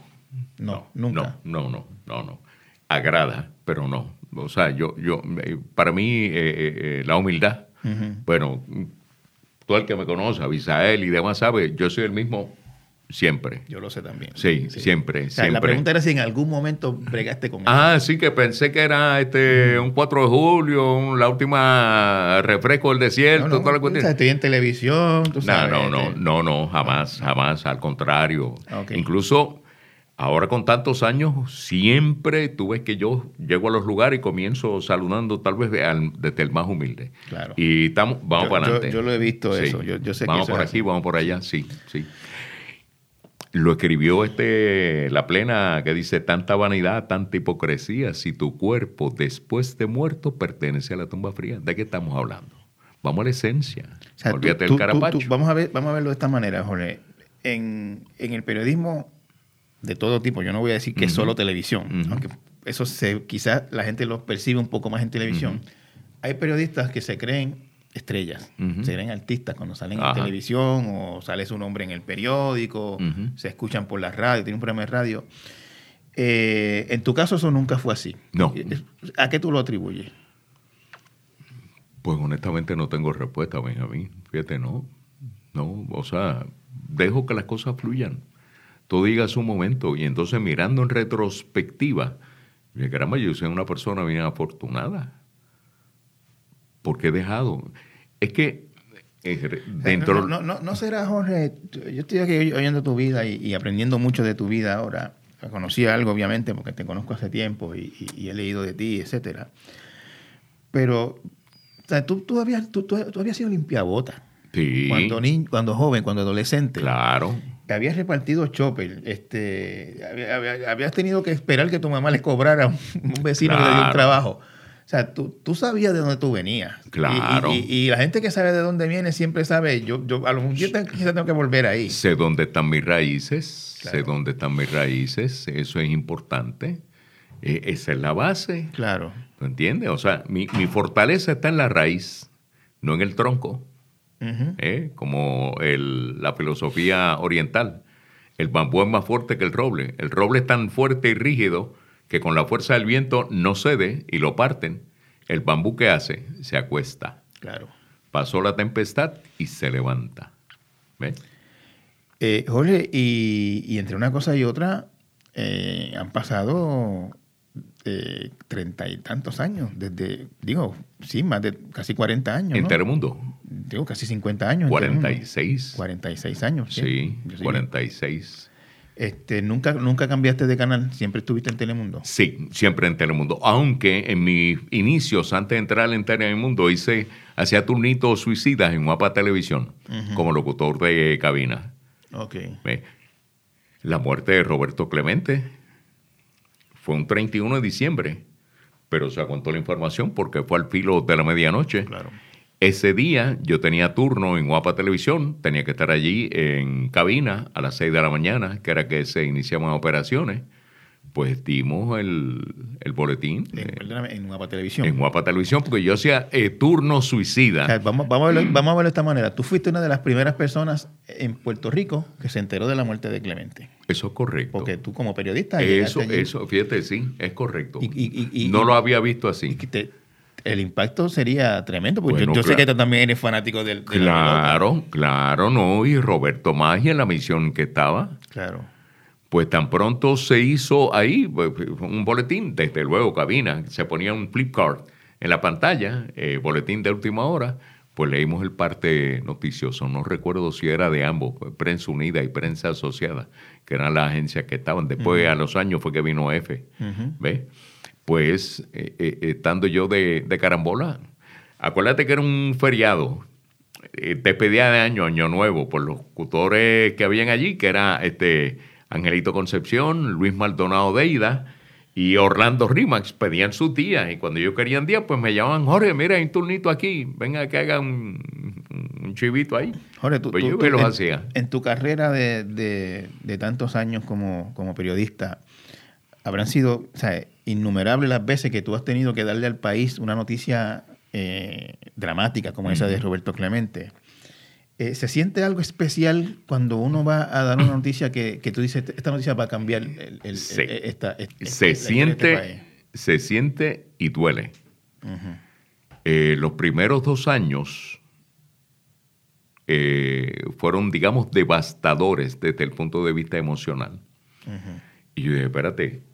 No, nunca. No, no, no, no, no. Agrada, pero no. O sea, yo, yo, eh, para mí, eh, eh, eh, la humildad, bueno, tú el que me conoce, Abisael y demás sabe, yo soy el mismo siempre. Yo lo sé también. Sí, siempre, O sea, la pregunta era si en algún momento bregaste con eso. Ah, sí, que pensé que era este un 4 de julio, un- la última refresco del desierto, No, no, toda la cuestión. estoy en televisión, tú No, sabes. no, no, este, no, no, jamás, jamás, al contrario. Incluso ahora con tantos años, siempre tú ves que yo llego a los lugares y comienzo saludando tal vez al- desde el más humilde. Claro. Y estamos, vamos Yo- para adelante. yo lo he visto eso, yo- yo sé que Vamos eso por es aquí, así. vamos por allá, sí, sí. Lo escribió este, la plena que dice, tanta vanidad, tanta hipocresía, si tu cuerpo después de muerto pertenece a la tumba fría. ¿De qué estamos hablando? Vamos a la esencia. O sea, tú- Olvídate tú- del carapacho. tú- vamos, a ver, vamos a verlo de esta manera, Jorge. En, en el periodismo de todo tipo, yo no voy a decir que es solo televisión, aunque eso se, quizás la gente lo percibe un poco más en televisión. Hay periodistas que se creen estrellas, Ujú. se creen artistas cuando salen Ajá. en televisión o sale su nombre en el periódico, se escuchan por la radio, tienen un programa de radio. Eh, en tu caso eso nunca fue así. No. ¿A qué tú lo atribuyes? Pues honestamente no tengo respuesta, Benjamín. Fíjate, no. No, o sea, dejo que las cosas fluyan. Todo diga su momento. Y entonces mirando en retrospectiva, dije, caramba, yo soy una persona bien afortunada. Porque he dejado. Es que eh, dentro. No, no, no, no será, Jorge. Yo estoy aquí oyendo tu vida y, y aprendiendo mucho de tu vida ahora. Conocí algo, obviamente, porque te conozco hace tiempo y, y- y he leído de ti, etcétera. Pero o sea, tú, tú, habías, tú, tú- tú habías sido limpiabota. Sí, Cuando, ni, cuando joven, cuando adolescente. claro. Te habías repartido chopper. Este, había- había- habías tenido que esperar que tu mamá le cobrara a un, vecino que le dio un trabajo. O sea, tú, tú sabías de dónde tú venías. Claro. Y, y- y la gente que sabe de dónde viene siempre sabe. Yo, yo a lo mejor yo quizás tengo que volver ahí. Sé dónde están mis raíces, sé dónde están mis raíces, eso es importante. Eh, esa es la base. Claro. ¿Tú entiendes? O sea, mi, mi fortaleza está en la raíz, no en el tronco. ¿eh? como el- la filosofía oriental. El bambú es más fuerte que el roble. El roble es tan fuerte y rígido que con la fuerza del viento no cede y lo parten. El bambú que hace se acuesta. Claro. Pasó la tempestad y se levanta. ¿Ves? Eh, Jorge, y, y entre una cosa y otra, eh, han pasado eh, treinta y tantos años, desde, digo, sí, más de casi 40 años. En ¿no? Telemundo, Digo, casi 50 años. en Telemundo. 46. 46 años. Sí, sí. 46. Este, ¿nunca, ¿Nunca cambiaste de canal? ¿Siempre estuviste en Telemundo? Sí, siempre en Telemundo. Aunque en mis inicios, antes de entrar en Telemundo, hice, hacía turnitos suicidas en Guapa Televisión, como locutor de cabina. Ok. La muerte de Roberto Clemente fue un 31 de diciembre, pero se aguantó la información porque fue al filo de la medianoche. Claro. Ese día yo tenía turno en Guapa Televisión, tenía que estar allí en cabina a las 6 de la mañana, que era que se iniciaban operaciones. Pues dimos el, el boletín En, eh, perdóname, en Guapa Televisión. en Guapa Televisión, porque yo hacía eh, turno O suicida. sea, vamos, vamos, a verlo, vamos a verlo de esta manera. Tú fuiste una de las primeras personas en Puerto Rico que se enteró de la muerte de Clemente. Eso es correcto. Porque tú como periodista... Eso, eso, fíjate, sí, es correcto. Y- y- y- no lo había visto así. te- el impacto sería tremendo. Porque yo- Bueno, yo, sé claro. que tú también eres fanático del... de. Claro, claro, no. Y Roberto Magia en la misión que estaba. Claro. Pues tan pronto se hizo ahí pues, un boletín, desde luego cabina, se ponía un flip card en la pantalla, eh, boletín de última hora, pues leímos el parte noticioso. No recuerdo si era de ambos, pues, Prensa Unida y Prensa Asociada, que eran las agencias que estaban. Después, a los años, fue que vino F. ¿Ves? Pues, eh, eh, estando yo de, de, carambola, acuérdate que era un feriado, eh, despedida de año, año nuevo, por los tutores que habían allí, que era este Angelito Concepción, Luis Maldonado Deida y Orlando Rimax pedían sus días y cuando yo querían días, pues me llamaban, Jorge, mira, hay un turnito aquí, venga que haga un, chivito ahí. Jorge, tú, pues yo los hacía. En tu carrera de, tantos años como, como, periodista, habrán sido innumerables las veces que tú has tenido que darle al país una noticia eh, dramática como esa de Roberto Clemente. Eh, ¿Se siente algo especial cuando uno va a dar una noticia que, tú dices, esta noticia va a cambiar el, e, esta, se, siente, este se siente y duele. Eh, los primeros dos años fueron, digamos, devastadores desde el punto de vista emocional. Y yo dije, espérate,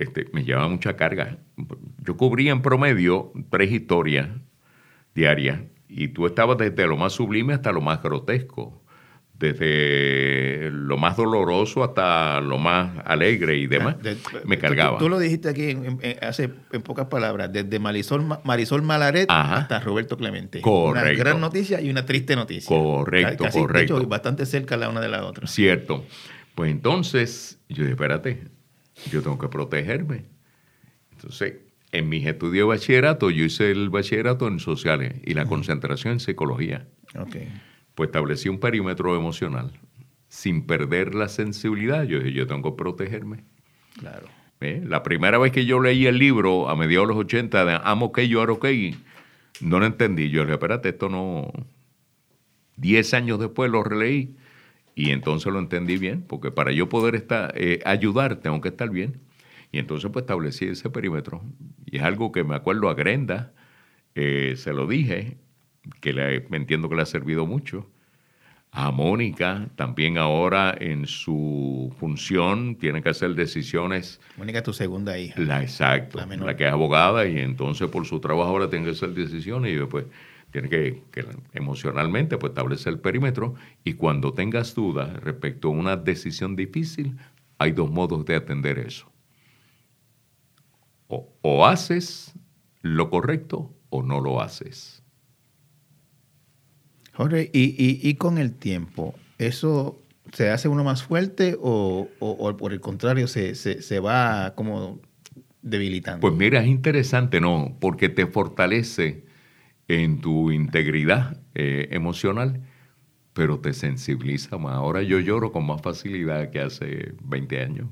este, me lleva mucha carga. Yo cubría en promedio tres historias diarias y tú estabas desde lo más sublime hasta lo más grotesco, desde lo más doloroso hasta lo más alegre y demás. me cargaba. Tú, lo dijiste aquí hace en pocas palabras, desde Marisol, Marisol Malaret hasta Roberto Clemente. Correcto. Una gran noticia y una triste noticia. Correcto, correcto. De hecho, bastante cerca la una de la otra. Cierto. Pues entonces, yo dije, espérate, yo tengo que protegerme. Entonces, en mis estudios de bachillerato, yo hice el bachillerato en sociales y la concentración en psicología. Okay. Pues establecí un perímetro emocional. Sin perder la sensibilidad, yo dije, yo tengo que protegerme. Claro. ¿Eh? La primera vez que yo leí el libro, a mediados de los 80, de Amo que yo ok, no lo entendí. Yo le dije, espérate, esto no... Diez años después lo releí y entonces lo entendí bien, porque para yo poder estar, eh, ayudar tengo que estar bien. Y entonces pues establecí ese perímetro. Y es algo que me acuerdo a Grenda, eh, se lo dije, que le, me entiendo que le ha servido mucho. A Mónica, también ahora en su función, tiene que hacer decisiones. Mónica, tu segunda hija. La exacto, la, que es abogada y entonces por su trabajo ahora tiene que hacer decisiones y después tiene que, que, emocionalmente pues establecer el perímetro y cuando tengas dudas respecto a una decisión difícil, hay dos modos de atender eso o, haces lo correcto o no lo haces. Jorge, y, con el tiempo, ¿eso se hace uno más fuerte o, por el contrario se, va como debilitando? Pues mira, es interesante, ¿no? Porque te fortalece en tu integridad eh, emocional, pero te sensibiliza más. Ahora yo lloro con más facilidad que hace 20 años.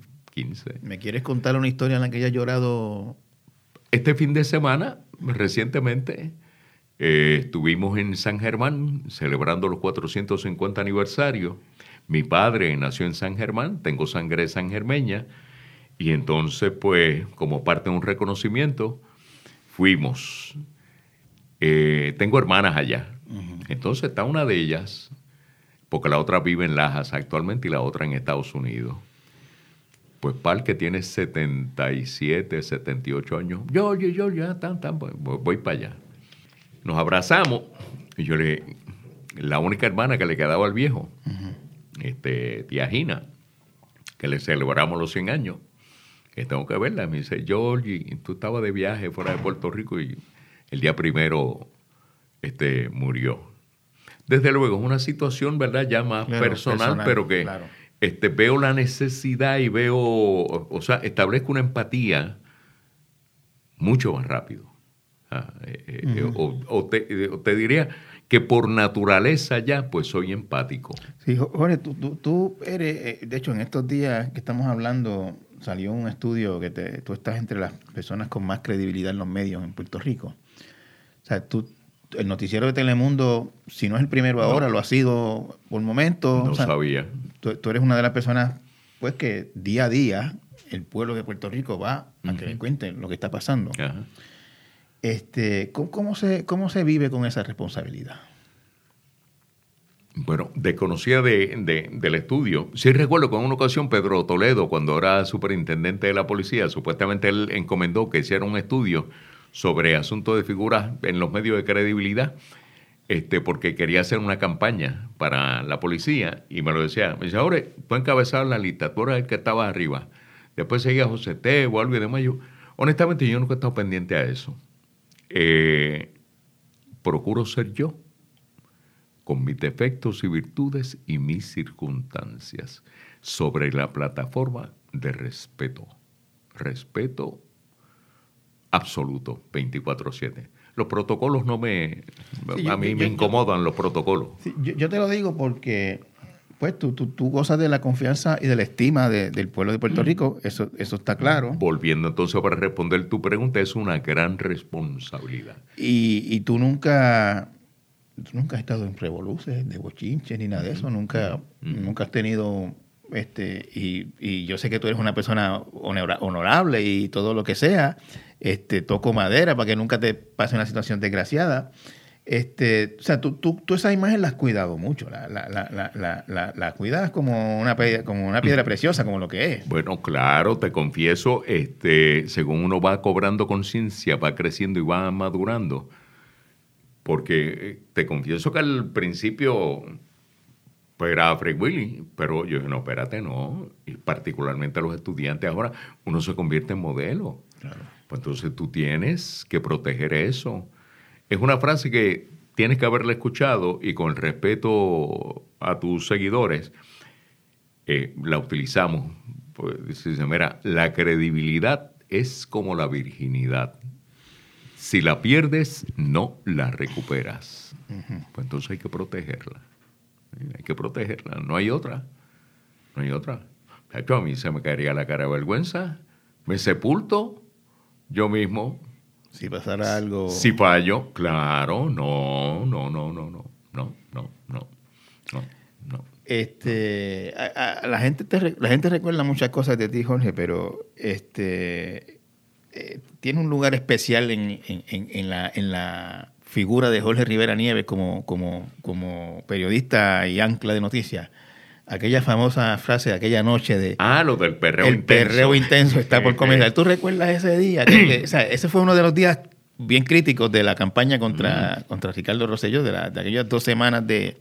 ¿Me quieres contar una historia en la que haya llorado? Este fin de semana, recientemente, eh, estuvimos en San Germán celebrando los 450 aniversarios. Mi padre nació en San Germán, tengo sangre sangermeña, y entonces, pues, como parte de un reconocimiento, fuimos. Eh, tengo hermanas allá. Entonces está una de ellas, porque la otra vive en Lajas actualmente y la otra en Estados Unidos. Pues Pal, que tiene 77, 78 años, yo, yo, yo, ya, tan, tan, voy, voy para allá. Nos abrazamos y yo le, la única hermana que le quedaba al viejo, este, tía Gina, que le celebramos los 100 años, que tengo que verla, me dice, Georgie, tú estabas de viaje fuera de Puerto Rico y el día primero este, murió. Desde luego, es una situación, ¿verdad?, ya más personal, pero que este, veo la necesidad y veo, o, sea, establezco una empatía mucho más rápido. Ah, eh, eh, o, te, diría que por naturaleza ya, pues soy empático. Sí, Jorge, tú, eres, eh, de hecho, en estos días que estamos hablando, salió un estudio que te, tú estás entre las personas con más credibilidad en los medios en Puerto Rico. O sea, tú, el noticiero de Telemundo, si no es el primero ahora, lo ha sido por momento. No sabía tú, eres una de las personas pues que día a día el pueblo de Puerto Rico va a que le cuenten lo que está pasando. Este, ¿cómo, se, ¿Cómo se vive con esa responsabilidad? Bueno, desconocía de, del estudio. Sí recuerdo que en una ocasión Pedro Toledo, cuando era superintendente de la policía, supuestamente él encomendó que hiciera un estudio sobre asuntos de figuras en los medios de credibilidad, este, porque quería hacer una campaña para la policía y me lo decía. Me dice, ahora, tú encabezar la lista, tú eras el que estaba arriba. Después seguía José Tebo, algo y demás. Yo, honestamente, yo nunca he estado pendiente a eso. Eh, procuro ser yo, con mis defectos y virtudes y mis circunstancias, sobre la plataforma de respeto. Respeto absoluto, 24/7. Los protocolos no me... a mí me incomodan los protocolos. yo, te lo digo porque pues tú, tú, gozas de la confianza y de la estima del pueblo de Puerto mm. Rico, eso, eso está claro. Volviendo entonces para responder tu pregunta, es una gran responsabilidad. Y, y tú nunca, nunca has estado en revoluciones, de bochinches, ni nada de eso, nunca, nunca has tenido este, y, y, yo sé que tú eres una persona honorable y todo lo que sea, este, toco madera para que nunca te pase una situación desgraciada. Este, o sea, tú, tú, tú esa imagen la has cuidado mucho, la, la, la, la, cuidas como una, como una piedra preciosa, como lo que es. Bueno, claro, te confieso, este, según uno va cobrando conciencia, va creciendo y va madurando. Porque eh, te confieso que al principio pues era Fred Willy, pero yo dije, no, espérate, no. Y particularmente a los estudiantes ahora, uno se convierte en modelo. Pues entonces tú tienes que proteger eso. Es una frase que tienes que haberla escuchado y con respeto a tus seguidores, eh, la utilizamos. Pues dice, mira, la credibilidad es como la virginidad. Si la pierdes, no la recuperas. Pues entonces hay que protegerla. Hay que protegerla, no hay otra. No hay otra. a mí se me caería la cara de vergüenza. Me sepulto yo mismo. Si pasara algo. Si fallo, claro, no, no, no, no, no, no, no, no, no. Este, la, gente la gente recuerda muchas cosas de ti, Jorge, pero este, eh, tiene un lugar especial en, en, la, en la figura de Jorge Rivera Nieves como, como, como periodista y ancla de noticias. Aquella famosa frase de aquella noche de... Ah, lo del perreo el intenso. El perreo intenso está por comenzar. ¿Tú recuerdas ese día? ese fue uno de los días bien críticos de la campaña contra, mm. contra Ricardo Rosselló, de, de aquellas dos semanas de,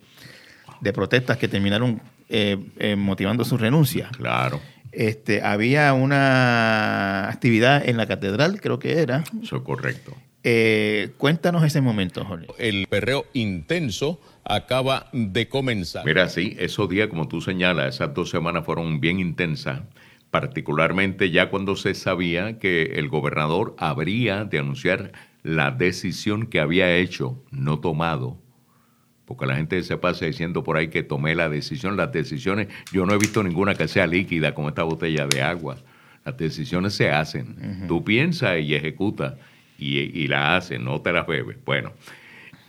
protestas que terminaron eh, eh, motivando su renuncia. Claro. Este, había una actividad en la catedral, creo que era. Eso es correcto. Eh, cuéntanos ese momento, Jorge. El perreo intenso acaba de comenzar. Mira, sí, esos días, como tú señalas, esas dos semanas fueron bien intensas, particularmente ya cuando se sabía que el gobernador habría de anunciar la decisión que había hecho, no tomado. Porque la gente se pasa diciendo por ahí que tomé la decisión. Las decisiones, yo no he visto ninguna que sea líquida como esta botella de agua. Las decisiones se hacen. Tú piensas y ejecutas y, la hace, no te la bebes. Bueno,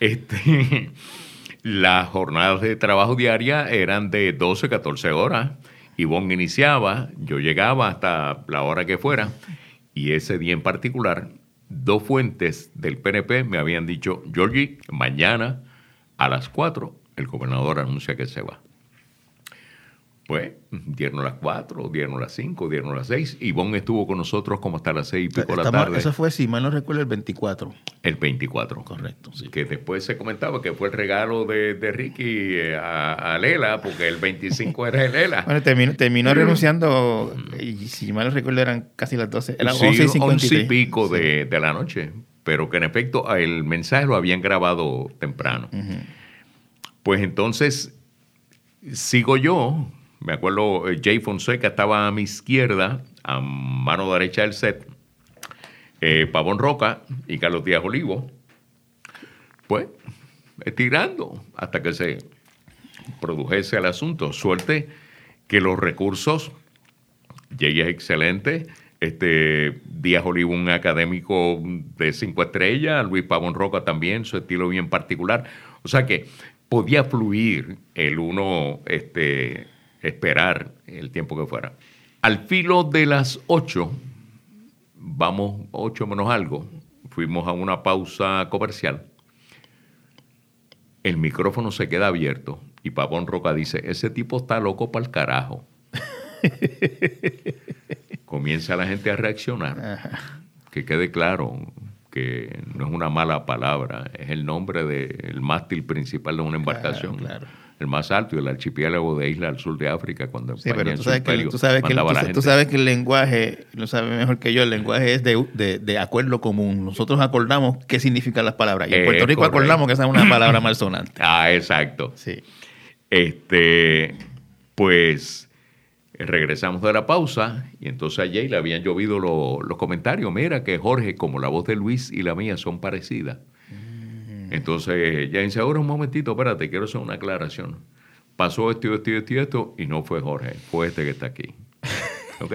este, las jornadas de trabajo diaria eran de 12, 14 horas. Ivonne iniciaba, yo llegaba hasta la hora que fuera, y ese día en particular, dos fuentes del PNP me habían dicho, Georgie, mañana a las 4 el gobernador anuncia que se va. Pues dieron las 4, dieron las 5, dieron las 6. Ivonne estuvo con nosotros como hasta las 6 y pico de la tarde. Eso fue, si mal no recuerdo, el 24. El 24. Correcto, sí. Que después se comentaba que fue el regalo de, de Ricky eh, a, Lela, porque el 25 era el Lela. Bueno, terminó, terminó renunciando, y si mal no recuerdo, eran casi las 12. Eran sí, 11 y 11 y pico de, de, la noche. Pero que en efecto el mensaje lo habían grabado temprano. Pues entonces sigo yo me acuerdo, eh, Jay Fonseca estaba a mi izquierda, a mano derecha del set, eh, Pavón Roca y Carlos Díaz Olivo. Pues, estirando hasta que se produjese el asunto. Suerte que los recursos, Jay es excelente, este Díaz Olivo un académico de cinco estrellas, Luis Pavón Roca también, su estilo bien particular. O sea que podía fluir el uno este, esperar el tiempo que fuera. Al filo de las 8, vamos 8 menos algo, fuimos a una pausa comercial. El micrófono se queda abierto y Pavón Roca dice, ese tipo está loco para el carajo. Comienza la gente a reaccionar. Que quede claro, que no es una mala palabra, es el nombre del mástil principal de una embarcación. Claro, claro. El más alto y el archipiélago de isla al sur de África, cuando Sí, España pero en tú su sabes, que, tú, sabes que, la tú- gente- sabes que el lenguaje, lo sabes mejor que yo, el lenguaje es de, de- de acuerdo común. Nosotros acordamos qué significan las palabras. Y en Puerto Rico correcto. acordamos que esa es una palabra malsonante. Ah, exacto. Sí. Este, pues regresamos de la pausa y entonces a Jay le habían llovido lo- los comentarios. Mira que Jorge, como la voz de Luis y la mía son parecidas. Entonces ya dice, ahora un momentito, espérate, quiero hacer una aclaración. Pasó esto, esto, esto y esto y no fue Jorge, fue este que está aquí. ¿Ok?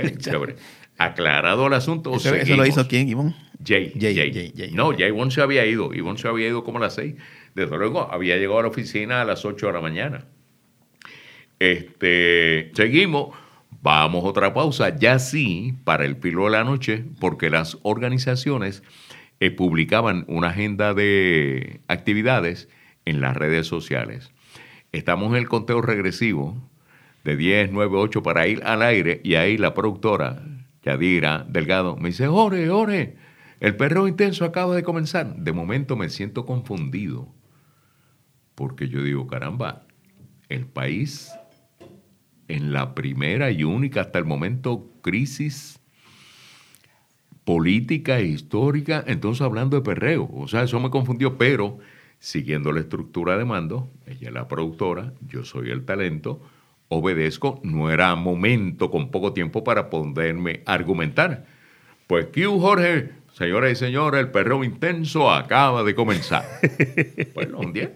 Aclarado el asunto, ¿Eso, eso lo hizo quién, Ivonne? Jay, Jay, Jay, Jay, Jay. No, Jay Won se había ido. Ivonne se había ido como a las seis. Desde luego, había llegado a la oficina a las 8 de la mañana. Este, seguimos. Vamos a otra pausa, ya sí, para el filo de la noche, porque las organizaciones eh, publicaban una agenda de actividades en las redes sociales. Estamos en el conteo regresivo de 10, 9, 8 para ir al aire y ahí la productora, Yadira Delgado, me dice, Jorge, Jorge, el perro intenso acaba de comenzar. De momento me siento confundido porque yo digo, caramba, el país en la primera y única hasta el momento crisis política e histórica, entonces hablando de perreo. O sea, eso me confundió, pero siguiendo la estructura de mando, ella es la productora, yo soy el talento, obedezco, no era momento con poco tiempo para poderme argumentar. Pues Q, Jorge, señoras y señores, el perreo intenso acaba de comenzar. bueno, un día.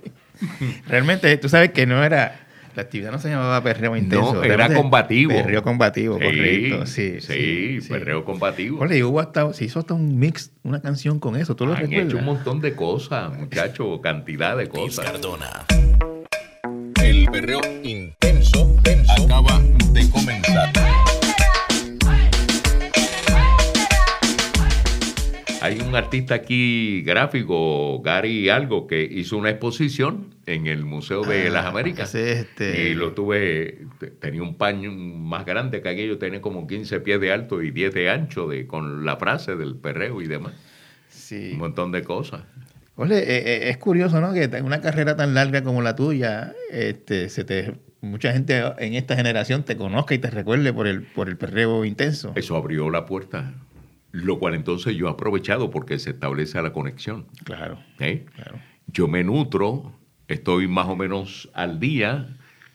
Realmente, tú sabes que no era. La actividad no se llamaba perreo intenso. No, era combativo. Perreo combativo, Sí, correcto. Sí, sí, perreo combativo. Oye, hubo hasta, se hizo hasta un mix, una canción con eso. ¿Tú lo Han recuerdas? hecho un montón de cosas, muchachos, cantidad de cosas. El perreo intenso acaba de comenzar. Hay un artista aquí gráfico, Gary Algo, que hizo una exposición en el Museo de Ah, las Américas. es este- Y lo tuve, te- tenía un paño más grande que aquello, tenía como 15 pies de alto y 10 de ancho, de, con la frase del perreo y demás. Sí. Un montón de cosas. Oye, eh, eh, es curioso, ¿no? Que una carrera tan larga como la tuya, este, se te, mucha gente en esta generación te conozca y te recuerde por el, por el perreo intenso. Eso abrió la puerta, lo cual entonces yo he aprovechado porque se establece la conexión. Claro, ¿eh? claro. Yo me nutro, estoy más o menos al día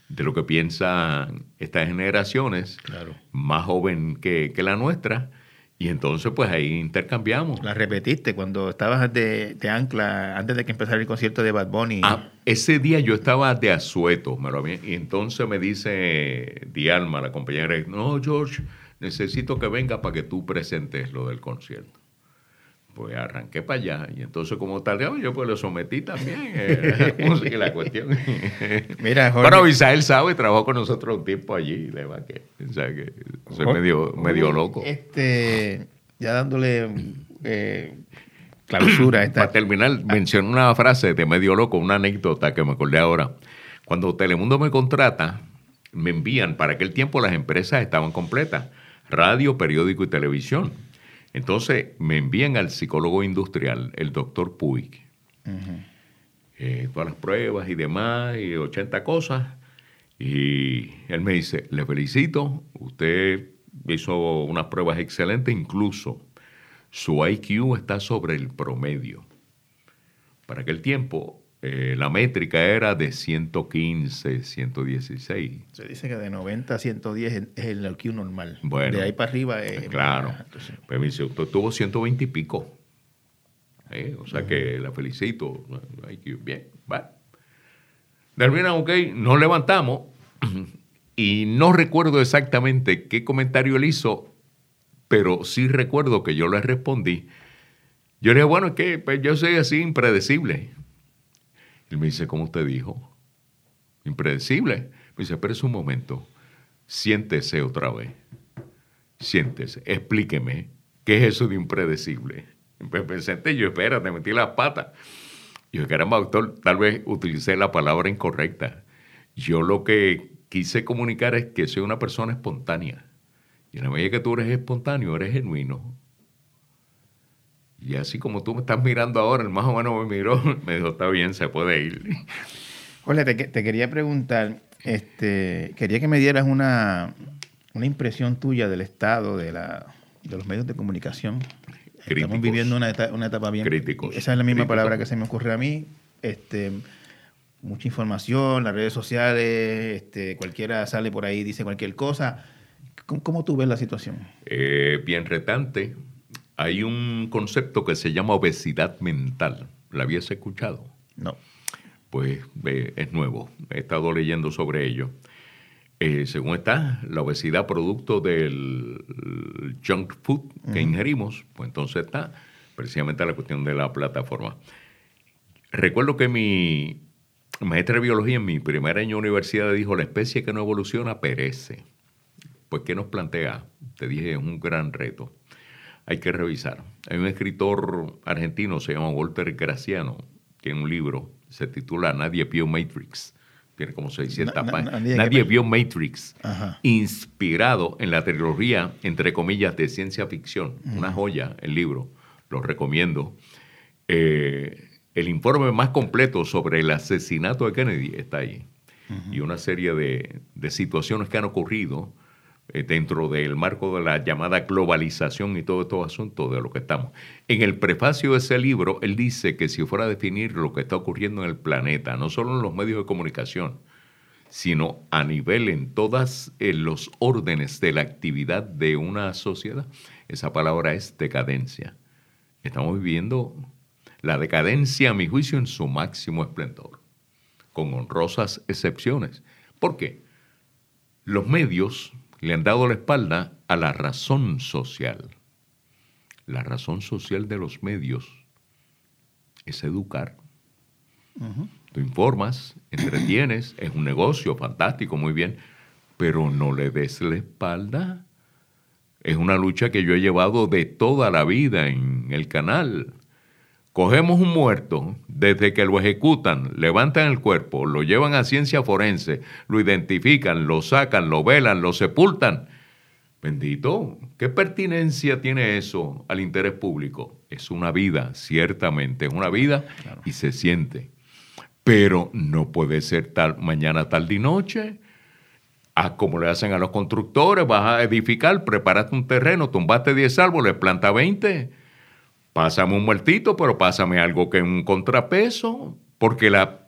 de lo que piensan estas generaciones, Claro. más joven que, que la nuestra, y entonces pues ahí intercambiamos. La repetiste cuando estabas de, de ancla antes de que empezara el concierto de Bad Bunny. Ah, ese día yo estaba de asueto, me lo había- y entonces me dice Dialma, la compañera, no, George, necesito que venga para que tú presentes lo del concierto. Pues arranqué para allá, y entonces como tal, yo pues lo sometí también, eh, la música y la cuestión. Mira, Jorge. Bueno, Isael sabe, trabajó con nosotros un tiempo allí, de verdad que, o sea, que soy medio, medio loco. Este, ya dándole eh, clausura esta. Para terminar, mencioné una frase de medio loco, una anécdota que me acordé ahora. Cuando Telemundo me contrata, me envían, para aquel tiempo las empresas estaban completas, radio, periódico y televisión. Entonces me envían al psicólogo industrial, el doctor Puig. Eh, todas las pruebas y demás, y 80 cosas. Y él me dice, le felicito, usted hizo unas pruebas excelentes, incluso su IQ está sobre el promedio. Para aquel tiempo, eh, la métrica era de 115, 116. Se dice que de 90 a 110 es- el IQ normal. Bueno, de ahí para arriba es. Claro. más alto, sí. Pero me dice, usted tuvo 120 y pico. Eh, O sea que la felicito. Bien, va. Termina, ok, nos levantamos y no recuerdo exactamente qué comentario él hizo, pero sí recuerdo que yo le respondí. Yo le dije, bueno, es que pues, yo soy así impredecible. Él me dice, ¿cómo usted dijo? Impredecible. Me dice, pero un momento. Siéntese otra vez. Siéntese. Explíqueme. ¿Qué es eso de impredecible? Me yo, espérate, metí las patas. Y yo, caramba, doctor, tal vez utilicé la palabra incorrecta. Yo lo que quise comunicar es que soy una persona espontánea. Y en la medida que tú eres espontáneo, eres genuino. Y así como tú me estás mirando ahora, el más o menos me miró, me dijo, está bien, se puede ir. Jorge, te, te quería preguntar, este, quería que me dieras una, una impresión tuya del estado de, la, de los medios de comunicación. Estamos viviendo una, etapa, una etapa bien... Críticos. Esa es la misma Críticos. palabra que se me ocurre a mí. Este, mucha información, las redes sociales, este, cualquiera sale por ahí y dice cualquier cosa. ¿Cómo, cómo tú ves la situación? Eh, bien retante. Hay un concepto que se llama obesidad mental. ¿La habías escuchado? No. Pues eh, es nuevo. He estado leyendo sobre ello. Eh, según está, la obesidad producto del junk food que ingerimos, pues entonces está precisamente la cuestión de la plataforma. Recuerdo que mi maestra de biología en mi primer año de universidad dijo, la especie que no evoluciona perece. Pues, ¿qué nos plantea? Te dije, es un gran reto. Hay que revisar. Hay un escritor argentino, se llama Walter Graciano, tiene un libro, se titula Nadie vio Matrix. Tiene como 600 Na- na- páginas. nadie- Nadie vio Matrix, Ajá. inspirado en la trilogía, entre comillas, de ciencia ficción. Una joya el libro, lo recomiendo. Eh, el informe más completo sobre el asesinato de Kennedy está ahí. Y una serie de, de situaciones que han ocurrido eh, dentro del marco de la llamada globalización y todos estos asuntos de lo que estamos. En el prefacio de ese libro, él dice que si fuera a definir lo que está ocurriendo en el planeta, no solo en los medios de comunicación, sino a nivel en todos los órdenes de la actividad de una sociedad, esa palabra es decadencia. Estamos viviendo la decadencia, a mi juicio, en su máximo esplendor, con honrosas excepciones. ¿Por qué? Los medios le han dado la espalda a la razón social. La razón social de los medios es educar. Tú informas, entretienes, es un negocio fantástico, muy bien, pero no le des la espalda. Es una lucha que yo he llevado de toda la vida en el canal. Cogemos un muerto, desde que lo ejecutan, levantan el cuerpo, lo llevan a ciencia forense, lo identifican, lo sacan, lo velan, lo sepultan. Bendito, ¿qué pertinencia tiene eso al interés público? Es una vida, ciertamente, es una vida y se siente. Pero no puede ser tal mañana, tarde y noche. Ah, como le hacen a los constructores, vas a edificar, preparaste un terreno, tumbaste 10 árboles, planta 20. Pásame un muertito, pero pásame algo que un contrapeso, porque la,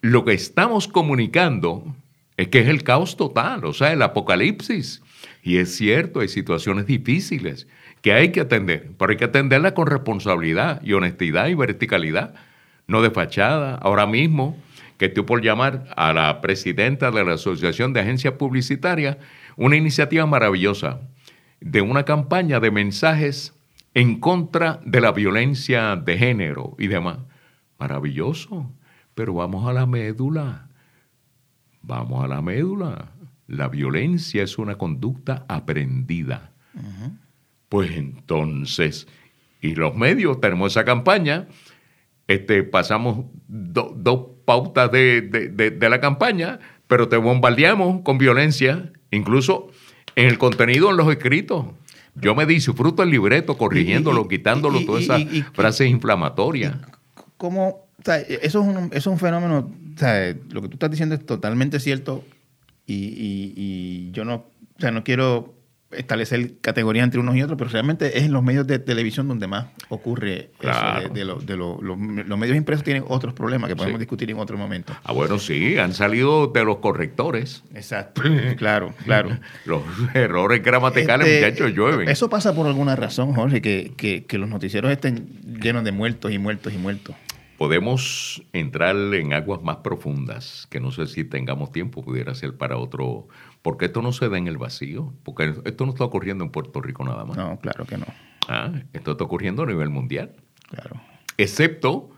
lo que estamos comunicando es que es el caos total, o sea, el apocalipsis. Y es cierto, hay situaciones difíciles que hay que atender, pero hay que atenderlas con responsabilidad y honestidad y verticalidad, no de fachada. Ahora mismo, que estoy por llamar a la presidenta de la Asociación de Agencias Publicitarias, una iniciativa maravillosa de una campaña de mensajes en contra de la violencia de género y demás. Maravilloso, pero vamos a la médula. Vamos a la médula. La violencia es una conducta aprendida. Pues entonces, y los medios tenemos esa campaña, este, pasamos do- dos pautas de, de- de- de la campaña, pero te bombardeamos con violencia, incluso en el contenido, en los escritos. Yo me disfruto el libreto, corrigiéndolo, Y- y- quitándolo, todas esas frases inflamatorias. ¿Cómo? o sea, eso, es un, eso es un fenómeno, o sea, lo que tú estás diciendo es totalmente cierto y, y- y yo no, o sea, no quiero establecer categorías entre unos y otros, pero realmente es en los medios de televisión donde más ocurre Claro. eso. De, de lo- de lo- los, los medios impresos tienen otros problemas que podemos Sí. discutir en otro momento. Ah, bueno, sí, han salido de los correctores. Exacto, claro, claro. Los errores gramaticales, Este, muchachos, llueven. Eso pasa por alguna razón, Jorge, que, que- que los noticieros estén llenos de muertos y muertos y muertos. Podemos entrar en aguas más profundas, que no sé si tengamos tiempo, pudiera ser para otro, porque esto no se da en el vacío, porque esto no está ocurriendo en Puerto Rico nada más. No, claro que no, Ah, esto está ocurriendo a nivel mundial, claro. excepto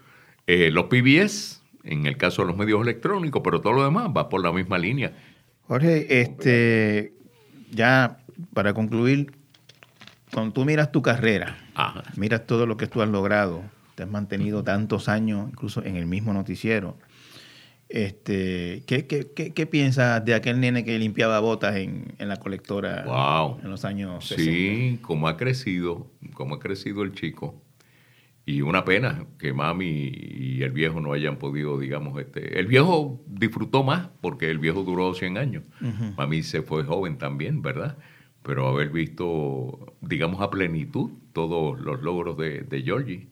eh, los PBS, en el caso de los medios electrónicos, pero todo lo demás va por la misma línea. Jorge, este, ya para concluir, cuando tú miras tu carrera, Ajá. miras todo lo que tú has logrado, te has mantenido tantos años, incluso en el mismo noticiero, este, ¿qué, qué, qué- qué piensas de aquel nene que limpiaba botas en, en la colectora Wow. en los años 60? Sí, cómo ha crecido, cómo ha crecido el chico. Y una pena que mami y el viejo no hayan podido, digamos, este... El viejo disfrutó más porque el viejo duró 100 años. Mami se fue joven también, ¿verdad? Pero haber visto, digamos, a plenitud todos los logros de, de Georgie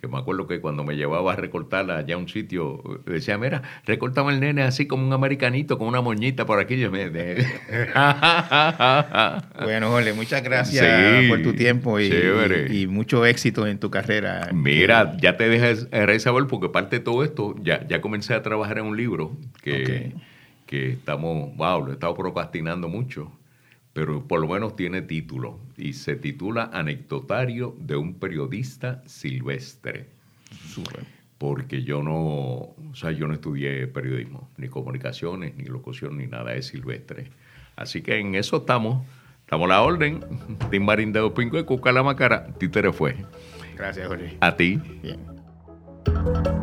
que me acuerdo que cuando me llevaba a recortarla allá a un sitio, decía, mira, recortame el nene así como un americanito, con una moñita por aquí. Yo me... bueno, Jorge, muchas gracias por tu tiempo y, mucho éxito en tu carrera. Mira, ya te dejé saber porque parte de todo esto, ya, ya comencé a trabajar en un libro que, que estamos, wow, lo he estado procrastinando mucho pero por lo menos tiene título y se titula Anecdotario de un periodista silvestre. Porque yo no, o sea, yo no estudié periodismo, ni comunicaciones, ni locución, ni nada, es silvestre. Así que en eso estamos, estamos a la orden. Tim Marín de Pinco y Cuca la Macara, títere fue. Gracias, Jorge. A ti. Bien.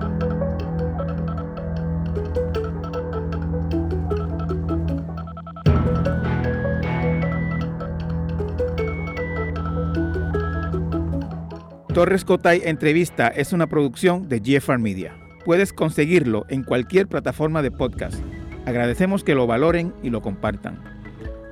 Torres Cotay Entrevista es una producción de GFR Media. Puedes conseguirlo en cualquier plataforma de podcast. Agradecemos que lo valoren y lo compartan.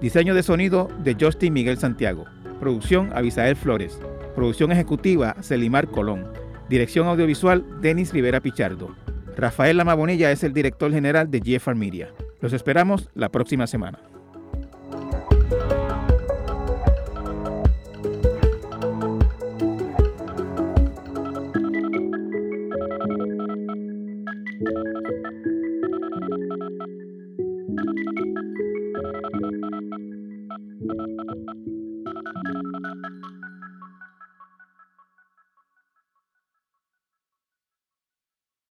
Diseño de sonido de Justin Miguel Santiago. Producción Abisael Flores. Producción ejecutiva Celimar Colón. Dirección audiovisual Denis Rivera Pichardo. Rafael Lamabonilla es el director general de GFR Media. Los esperamos la próxima semana.